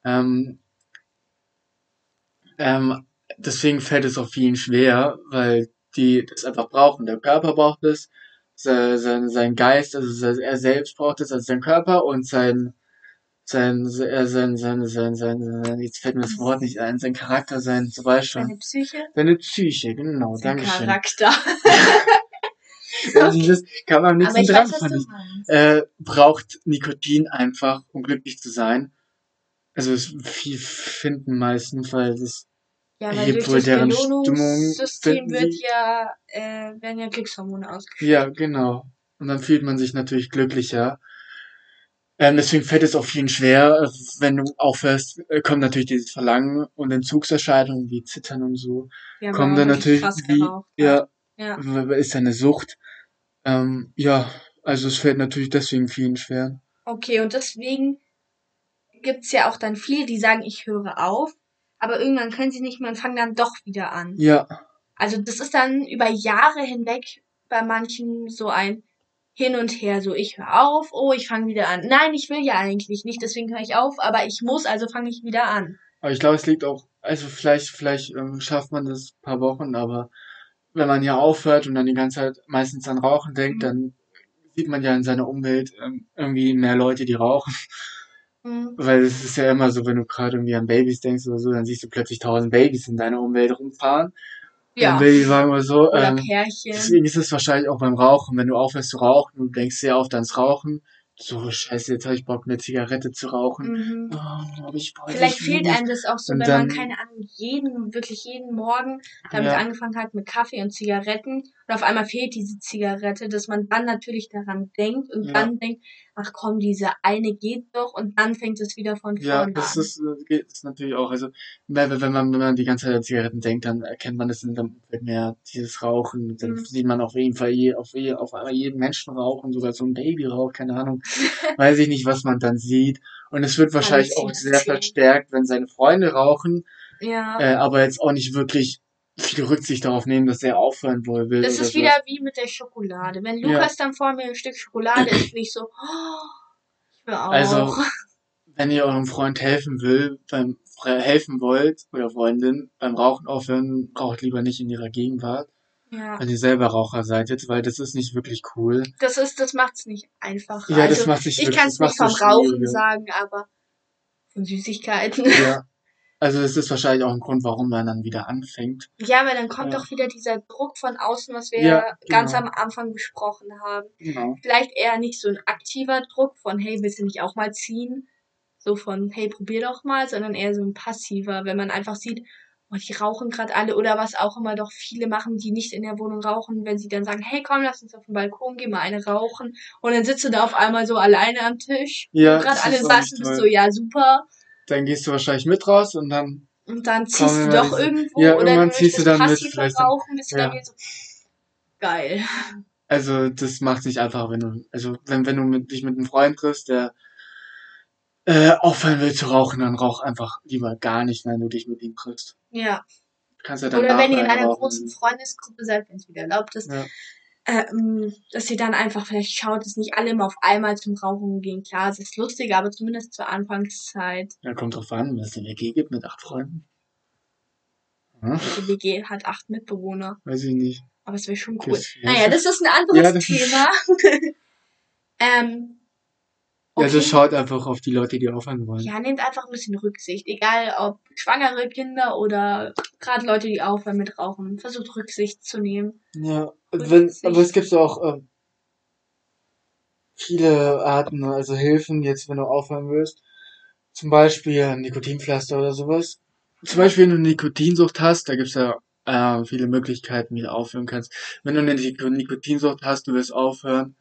Ähm, ähm, deswegen fällt es auch vielen schwer, weil die das einfach brauchen. Der Körper braucht es, sein, sein Geist, also er selbst braucht es, also sein Körper und sein, sein, sein, sein, sein, sein, sein, jetzt fällt mir das Wort nicht ein, sein Charakter, sein, so weißt schon. Seine Psyche? Seine Psyche, genau, danke schön. Charakter. Also das kann man am liebsten ich dran, weiß, fand ich. Äh, braucht Nikotin einfach, um glücklich zu sein. Also es viel finden meistens, weil das Ja, weil hebt wohl deren Stimmung, finden wird ja, äh, werden ja Glückshormone ausgeschüttet. Ja, genau. Und dann fühlt man sich natürlich glücklicher. Ähm, deswegen fällt es auch vielen schwer, äh, wenn du aufhörst, äh, kommt natürlich dieses Verlangen und Entzugserscheinungen wie Zittern und so. Ja, Kommen dann natürlich wie, ja, Ja. ist eine Sucht. Ähm, ja, also es fällt natürlich deswegen vielen schwer. Okay, und deswegen gibt's ja auch dann viele, die sagen, ich höre auf, aber irgendwann können sie nicht mehr und fangen dann doch wieder an. Ja, Also das ist dann über Jahre hinweg bei manchen so ein Hin und Her, so ich höre auf, oh, ich fange wieder an. Nein, ich will ja eigentlich nicht, deswegen höre ich auf, aber ich muss, also fange ich wieder an. aber ich glaube, es liegt auch, also vielleicht, vielleicht ähm, schafft man das ein paar Wochen, aber wenn man ja aufhört und dann die ganze Zeit meistens an Rauchen denkt, Mhm. dann sieht man ja in seiner Umwelt ähm, irgendwie mehr Leute, die rauchen. Mhm. Weil es ist ja immer so, wenn du gerade irgendwie an Babys denkst oder so, dann siehst du plötzlich tausend Babys in deiner Umwelt rumfahren. Ja. Im Babywagen oder so. Oder Ähm, Pärchen. deswegen ist es wahrscheinlich auch beim Rauchen. Wenn du aufhörst zu rauchen und denkst sehr oft ans Rauchen, so, scheiße, jetzt habe ich Bock, eine Zigarette zu rauchen. Mhm. Oh, ich Vielleicht ich fehlt einem das auch so, Und wenn man, dann- keine Ahnung, jeden, wirklich jeden Morgen damit Ja. angefangen hat mit Kaffee und Zigaretten und auf einmal fehlt diese Zigarette, dass man dann natürlich daran denkt und Ja. dann denkt, ach komm, diese eine geht doch und dann fängt es wieder von Ja, vorne das an. ist, äh, geht ist natürlich auch, also, wenn man, wenn man die ganze Zeit an Zigaretten denkt, dann erkennt man das in dem Umfeld mehr, dieses Rauchen, dann Mhm. sieht man auf jeden Fall je, auf, je, auf einmal jeden Menschen rauchen, sogar so ein Baby raucht, keine Ahnung, weiß ich nicht, was man dann sieht. Und es wird wahrscheinlich auch sehr verstärkt, wenn seine Freunde rauchen, Ja. äh, aber jetzt auch nicht wirklich viel Rücksicht darauf nehmen, dass er aufhören wohl will. Das ist so. wieder wie mit der Schokolade. Wenn Ja. Lukas dann vor mir ein Stück Schokolade isst, bin ich so, oh, ich will auch. Also, wenn ihr eurem Freund helfen will, beim Fre- helfen wollt oder Freundin beim Rauchen aufhören, raucht lieber nicht in ihrer Gegenwart, ja. wenn ihr selber Raucher seid jetzt, weil das ist nicht wirklich cool. Das ist, das macht's nicht einfacher. Ja, also, das macht nicht ich kann es nicht macht's vom so Rauchen sagen, aber von Süßigkeiten. Ja. Also das ist wahrscheinlich auch ein Grund, warum man dann wieder anfängt. Ja, weil dann kommt Ja. doch wieder dieser Druck von außen, was wir Ja, ganz genau. am Anfang besprochen haben. Genau. Vielleicht eher nicht so ein aktiver Druck von, hey, willst du nicht auch mal ziehen? So von, hey, probier doch mal, sondern eher so ein passiver, wenn man einfach sieht, oh, die rauchen gerade alle oder was auch immer doch viele machen, die nicht in der Wohnung rauchen, wenn sie dann sagen, hey, komm, lass uns auf den Balkon gehen, mal eine rauchen und dann sitzt du da auf einmal so alleine am Tisch, Ja, wo gerade alle auch saßen, so, ja, super. Dann gehst du wahrscheinlich mit raus und dann, Und dann ziehst du doch irgendwo ja, oder irgendwann du ziehst du dann mit, vielleicht dann- rauchen, bist du dann ja. wieder so, geil. also das macht nicht einfach, wenn du, also wenn, wenn du mit, dich mit einem Freund triffst, der äh, aufhören will zu rauchen, dann rauch einfach lieber gar nicht, wenn du dich mit ihm triffst. Ja. Kannst ja dann Oder wenn ihr in einer rauchen. großen Freundesgruppe seid, wenn es wieder erlaubt ist, Ja. Ähm, dass ihr dann einfach vielleicht schaut, dass nicht alle immer auf einmal zum Rauchen gehen. Klar, es ist lustig, aber zumindest zur Anfangszeit. Ja, kommt drauf an, wenn es eine WG gibt mit acht Freunden. Hm? Die WG hat acht Mitbewohner, Weiß ich nicht. aber es wäre schon cool. ja, Naja, das ist ein anderes Ja, das ist- Thema. ähm, Ja, okay. also schaut einfach auf die Leute, die aufhören wollen. Ja, nehmt einfach ein bisschen Rücksicht. Egal ob schwangere Kinder oder gerade Leute, die aufhören mit Rauchen. Versucht Rücksicht zu nehmen. Ja. Wenn, aber es gibt auch ähm, viele Arten, also Hilfen, jetzt wenn du aufhören willst. Zum Beispiel ein Nikotinpflaster oder sowas. Zum Beispiel, wenn du eine Nikotinsucht hast, da gibt's ja äh, viele Möglichkeiten, wie du aufhören kannst. Wenn du eine Nik- Nikotinsucht hast, du willst aufhören,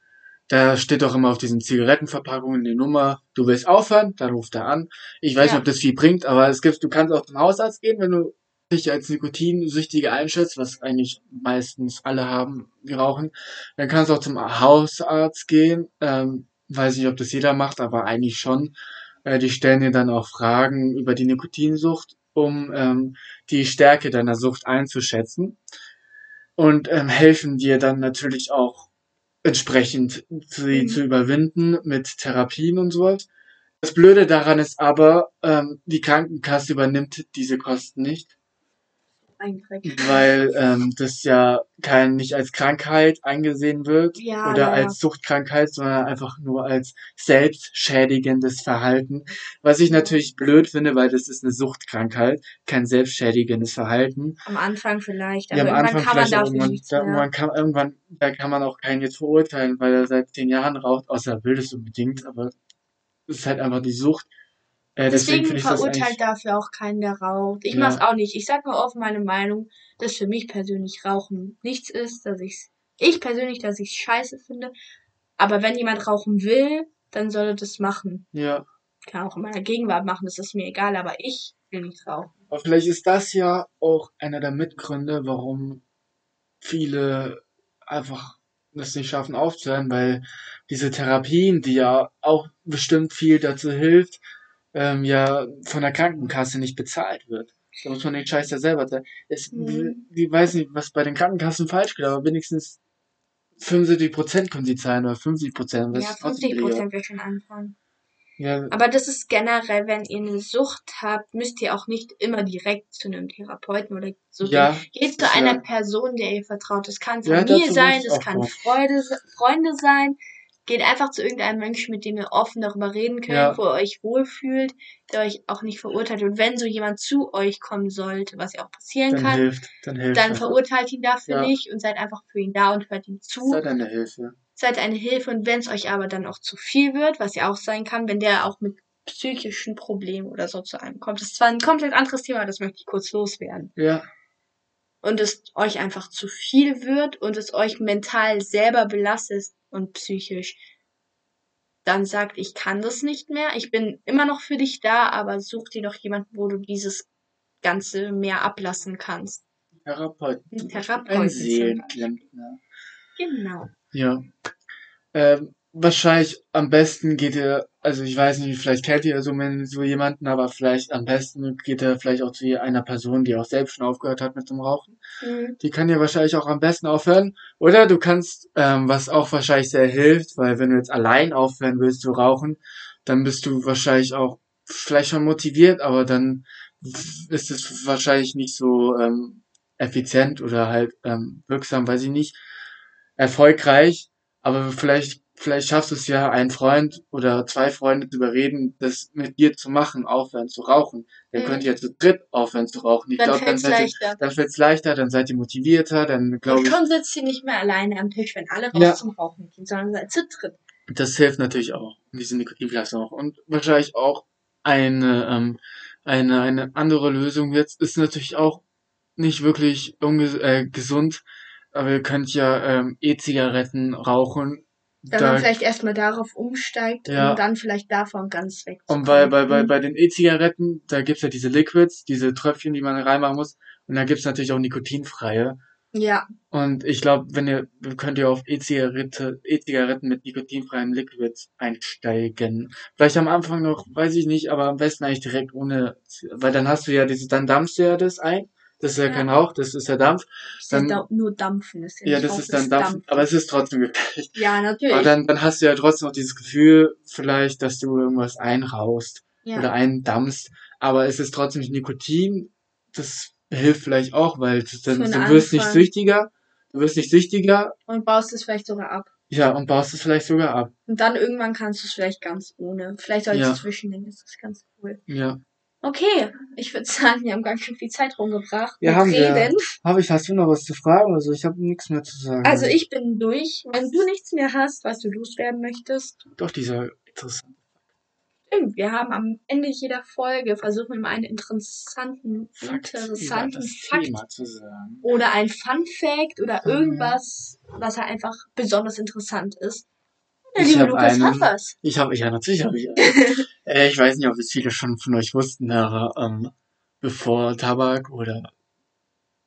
da steht doch immer auf diesen Zigarettenverpackungen die Nummer, du willst aufhören, dann ruft er an. Ich weiß Ja. nicht, ob das viel bringt, aber es gibt, du kannst auch zum Hausarzt gehen, wenn du dich als Nikotinsüchtige einschätzt, was eigentlich meistens alle haben, die rauchen, dann kannst du auch zum Hausarzt gehen. Ähm, weiß nicht, ob das jeder macht, aber eigentlich schon. Äh, die stellen dir dann auch Fragen über die Nikotinsucht, um ähm, die Stärke deiner Sucht einzuschätzen und ähm, helfen dir dann natürlich auch entsprechend sie Mhm. zu überwinden mit Therapien und sowas. Das Blöde daran ist aber, ähm, die Krankenkasse übernimmt diese Kosten nicht. Eingeschränkt. weil ähm, das ja kein nicht als Krankheit eingesehen wird Ja, oder ja, ja. als Suchtkrankheit, sondern einfach nur als selbstschädigendes Verhalten. Was ich natürlich blöd finde, weil das ist eine Suchtkrankheit, kein selbstschädigendes Verhalten. Am Anfang vielleicht, Ja, aber am irgendwann Anfang kann man dafür irgendwann, nichts da, man kann, irgendwann, da kann man auch keinen jetzt verurteilen, weil er seit zehn Jahren raucht, außer er will es unbedingt, aber es ist halt einfach die Sucht. Äh, deswegen Deswegen verurteilt dafür auch keinen, der raucht. Ich Ja. mach's auch nicht. Ich sag nur offen meine Meinung, dass für mich persönlich Rauchen nichts ist, dass ich's, ich persönlich, dass ich's scheiße finde. Aber wenn jemand rauchen will, dann soll er das machen. ja. Kann auch in meiner Gegenwart machen, das ist mir egal, aber ich will nicht rauchen. Aber vielleicht ist das ja auch einer der Mitgründe, warum viele einfach das nicht schaffen aufzuhören, weil diese Therapien, die ja auch bestimmt viel dazu hilft, ähm, ja von der Krankenkasse nicht bezahlt wird. Da muss man den Scheiß ja selber zahlen. Es, Mhm. Ich weiß nicht, was bei den Krankenkassen falsch geht, aber wenigstens 75% können sie zahlen oder 50%. Das Ja, ist trotzdem 50 billiger. Prozent wäre schon anfangen. Ja, Aber das ist generell, wenn ihr eine Sucht habt, müsst ihr auch nicht immer direkt zu einem Therapeuten oder so ja, gehen. Geht zu einer ja- Person, der ihr vertraut. Das kann Ja, Familie dazu sein, das kann. Freude, Freunde sein. Geht einfach zu irgendeinem Menschen, mit dem ihr offen darüber reden könnt, Ja. wo ihr euch wohlfühlt, der euch auch nicht verurteilt. Und wenn so jemand zu euch kommen sollte, was ja auch passieren dann kann, hilft, dann hilft dann verurteilt ihn dafür Ja. nicht und seid einfach für ihn da und hört ihm zu. Seid eine Hilfe. Seid eine Hilfe und wenn es euch aber dann auch zu viel wird, was ja auch sein kann, wenn der auch mit psychischen Problemen oder so zu einem kommt. Das ist zwar ein komplett anderes Thema, das möchte ich kurz loswerden. Ja, Und es euch einfach zu viel wird und es euch mental selber belastet und psychisch, dann sagt, ich kann das nicht mehr, ich bin immer noch für dich da, aber such dir doch jemanden, wo du dieses Ganze mehr ablassen kannst. Therapeut. Ein Therapeuten Ein Seelenklempner. Genau. Ja. Ähm, wahrscheinlich am besten geht er, also ich weiß nicht, vielleicht kennt ihr so, so jemanden, aber vielleicht am besten geht er vielleicht auch zu einer Person, die auch selbst schon aufgehört hat mit dem Rauchen. Mhm. Die kann ja wahrscheinlich auch am besten aufhören. Oder du kannst, ähm, was auch wahrscheinlich sehr hilft, weil wenn du jetzt allein aufhören willst zu rauchen, dann bist du wahrscheinlich auch vielleicht schon motiviert, aber dann ist es wahrscheinlich nicht so ähm, effizient oder halt ähm, wirksam, weiß ich nicht, erfolgreich. Aber vielleicht, vielleicht schaffst du es ja, einen Freund oder zwei Freunde zu überreden, das mit dir zu machen, aufhören zu rauchen. Dann Mhm. könnt ihr zu dritt aufhören zu rauchen. Ich Dann glaube, dann fällt's ihr leichter. dann wird's leichter, dann seid ihr motivierter, dann glaube Und ich, schon sitzt ihr nicht mehr alleine am Tisch, wenn alle raus Ja. zum Rauchen gehen, sondern seid zu dritt. das hilft natürlich auch, diese Nikotinbelastung auch. Und wahrscheinlich auch eine, ähm, eine, eine andere Lösung jetzt ist natürlich auch nicht wirklich unges äh, gesund, aber ihr könnt ja ähm, E-Zigaretten rauchen. Wenn Da, man vielleicht erstmal darauf umsteigt Ja. und dann vielleicht davon ganz weg. und bei, bei, bei, bei den E-Zigaretten, da gibt's ja diese Liquids, diese Tröpfchen, die man reinmachen muss. Und da gibt's natürlich auch nikotinfreie. Ja, Und ich glaube, wenn ihr, könnt ihr auf E-Zigarette, E-Zigaretten mit nikotinfreien Liquids einsteigen. Vielleicht am Anfang noch, weiß ich nicht, aber am besten eigentlich direkt ohne, weil dann hast du ja dieses, dann dampfst du ja das ein. Das ist ja, Ja. kein Rauch, das ist ja Dampf. ist Dann- da nur Dampfen. Ist ja, das Rauch, ist dann Dampf, aber es ist trotzdem gefährlich. Ja, natürlich. Aber dann, dann hast du ja trotzdem noch dieses Gefühl, vielleicht, dass du irgendwas einraust ja. oder eindampfst. Aber es ist trotzdem nicht Nikotin. Das hilft vielleicht auch, weil du, dann, du wirst nicht süchtiger. Du wirst nicht süchtiger, Und baust es vielleicht sogar ab. Ja, und baust es vielleicht sogar ab. Und dann irgendwann kannst du es vielleicht ganz ohne. Vielleicht als Ja. Zwischending ist das ganz cool. Ja. Okay, ich würde sagen, wir haben ganz schön viel Zeit rumgebracht. Ja, mit haben wir. Reden. Habe ich, hast du noch was zu fragen? Also ich habe nichts mehr zu sagen. Also ich bin durch. Wenn du nichts mehr hast, was du loswerden möchtest, Doch, dieser interessant. stimmt. Wir haben am Ende jeder Folge versuchen wir mal einen interessanten, Fakt interessanten Fakt Thema zu sagen. oder ein Fun Fact oder Mhm. irgendwas, was halt einfach besonders interessant ist. Der Ich liebe hab Lukas einen. hat was. Ich habe, ja, natürlich habe ich. äh, ich weiß nicht, ob es viele schon von euch wussten, aber ähm, bevor Tabak oder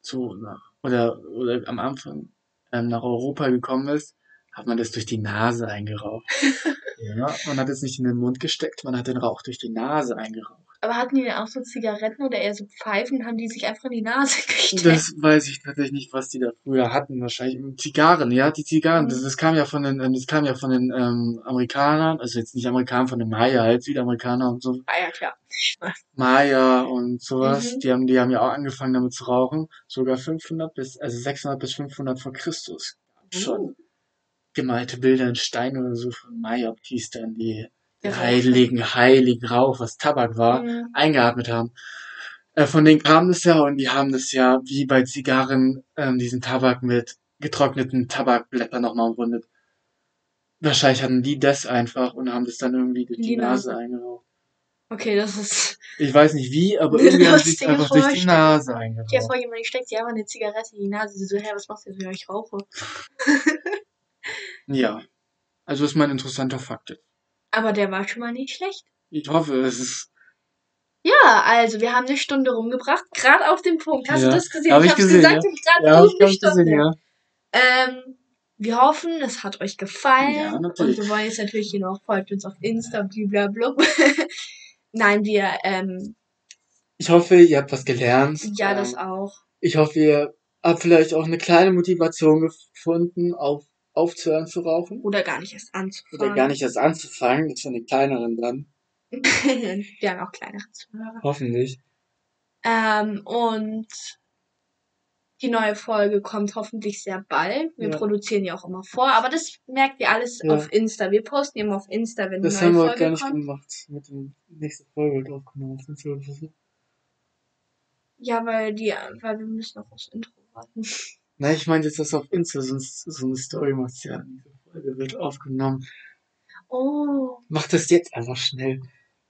so nach, oder oder am Anfang ähm, nach Europa gekommen ist, hat man das durch die Nase eingeraucht. ja, man hat es nicht in den Mund gesteckt, man hat den Rauch durch die Nase eingeraucht. Aber hatten die denn auch so Zigaretten oder eher so Pfeifen? Haben die sich einfach in die Nase gesteckt? Das weiß ich tatsächlich nicht, was die da früher hatten. Wahrscheinlich Zigarren, ja, die Zigarren. Mhm. Das, das kam ja von den, ähm, das kam ja von den ähm, Amerikanern, also jetzt nicht Amerikaner, von den Maya, halt Südamerikaner und so. ah ja, klar. Maya und sowas. Mhm. Die haben, die haben ja auch angefangen damit zu rauchen. Sogar 500 bis, also 600 bis 500 vor Christus. Schon gemalte Bilder in Stein oder so von Maya, die es dann die Der Rauch. heiligen, heiligen Rauch, was Tabak war, Mhm. eingeatmet haben. Äh, von denen kam das ja und die haben das ja wie bei Zigarren ähm, diesen Tabak mit getrockneten Tabakblättern nochmal umrundet. Wahrscheinlich hatten die das einfach und haben das dann irgendwie durch die, Die Nase Nase. eingeraucht. Okay, das ist. Ich weiß nicht wie, aber irgendwie haben sie es einfach durch die. Nase Stell dir eingeraucht. vor, jemand steckt sich einfach eine Zigarette in die Nase. Sie so, hä, was machst du jetzt? Ja, ich rauche. Ja. Also ist mal ein interessanter Fakt. jetzt. Aber der war schon mal nicht schlecht. Ich hoffe, es ist. Ja, also wir haben eine Stunde rumgebracht, gerade auf dem Punkt. Hast Ja, du das gesehen? hab ich hab's gesehen, gesagt, ja. ich gerade Ja, ich ich Stunde. gesehen, ja. Ähm, wir hoffen, es hat euch gefallen. Ja, und natürlich. wir wollen jetzt natürlich hier noch, folgt uns auf Insta, blablabla. Nein, wir, ähm, Ich hoffe, ihr habt was gelernt. ja, Ähm, das auch. Ich hoffe, ihr habt vielleicht auch eine kleine Motivation gefunden, auf, aufzuhören zu rauchen. Oder gar nicht erst anzufangen. Oder gar nicht erst anzufangen, das sind die kleineren dann. wir haben auch kleinere Zuhörer. Hoffentlich. Ähm, und die neue Folge kommt hoffentlich sehr bald. Wir Ja. produzieren ja auch immer vor, aber das merkt ihr alles Ja. auf Insta. Wir posten immer auf Insta, wenn Das eine haben wir neue heute gar Folge nicht kommt. gemacht. Mit der nächsten Folge wird aufgenommen. Sind wir oder so? Ja, weil die, weil wir müssen noch aufs Intro warten. Nein, ich meine jetzt das auf Insta, sonst so eine Story macht ja. Diese Folge wird aufgenommen. Oh. Mach das jetzt einfach schnell.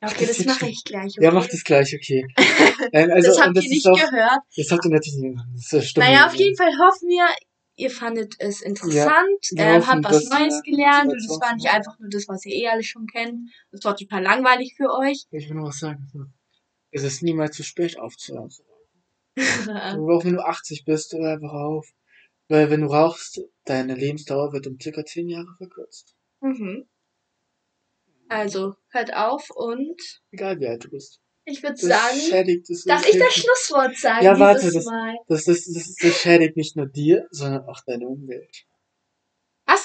Ja, okay, Das das mache ich gleich. Okay? Ja, mach das gleich, okay. Ähm, also, das habt das ihr nicht auch, gehört. Das habt ihr natürlich nicht gemacht. Das ist stimmt. Naja, auf jeden Fall hoffen wir, ihr fandet es interessant, wir ähm, habt was dass Neues gelernt und es war nicht einfach nur das, was ihr eh alle schon kennt. Es war total langweilig für euch. Ich will noch was sagen. Es ist niemals zu spät aufzuhören. Du, auch wenn du 80 bist, hör einfach auf. Weil wenn du rauchst, deine Lebensdauer wird um circa 10 Jahre verkürzt. mhm. Also, hört auf und Egal wie alt du bist. ich würde sagen, schädigt das darf ich das. Schlusswort sagen Ja, warte, das- das, das, das, das schädigt nicht nur dir, sondern auch deine Umwelt.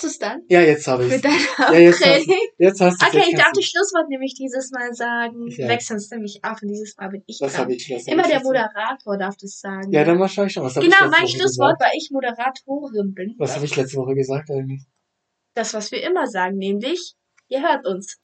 Hast du es dann? Ja, jetzt habe ich Mit deiner Ja, jetzt hast Training? Jetzt hast du Okay, ich darf das Schlusswort nämlich dieses Mal sagen. Ja. Wechseln es nämlich ab und dieses Mal bin ich Was dran. ich? Hab Immer ich der Moderator darf das sagen. Ja, dann wahrscheinlich schon. Was genau, ich mein Schlusswort, weil ich Moderatorin bin. Was habe ich letzte Woche gesagt eigentlich? Das, was wir immer sagen, nämlich, ihr hört uns.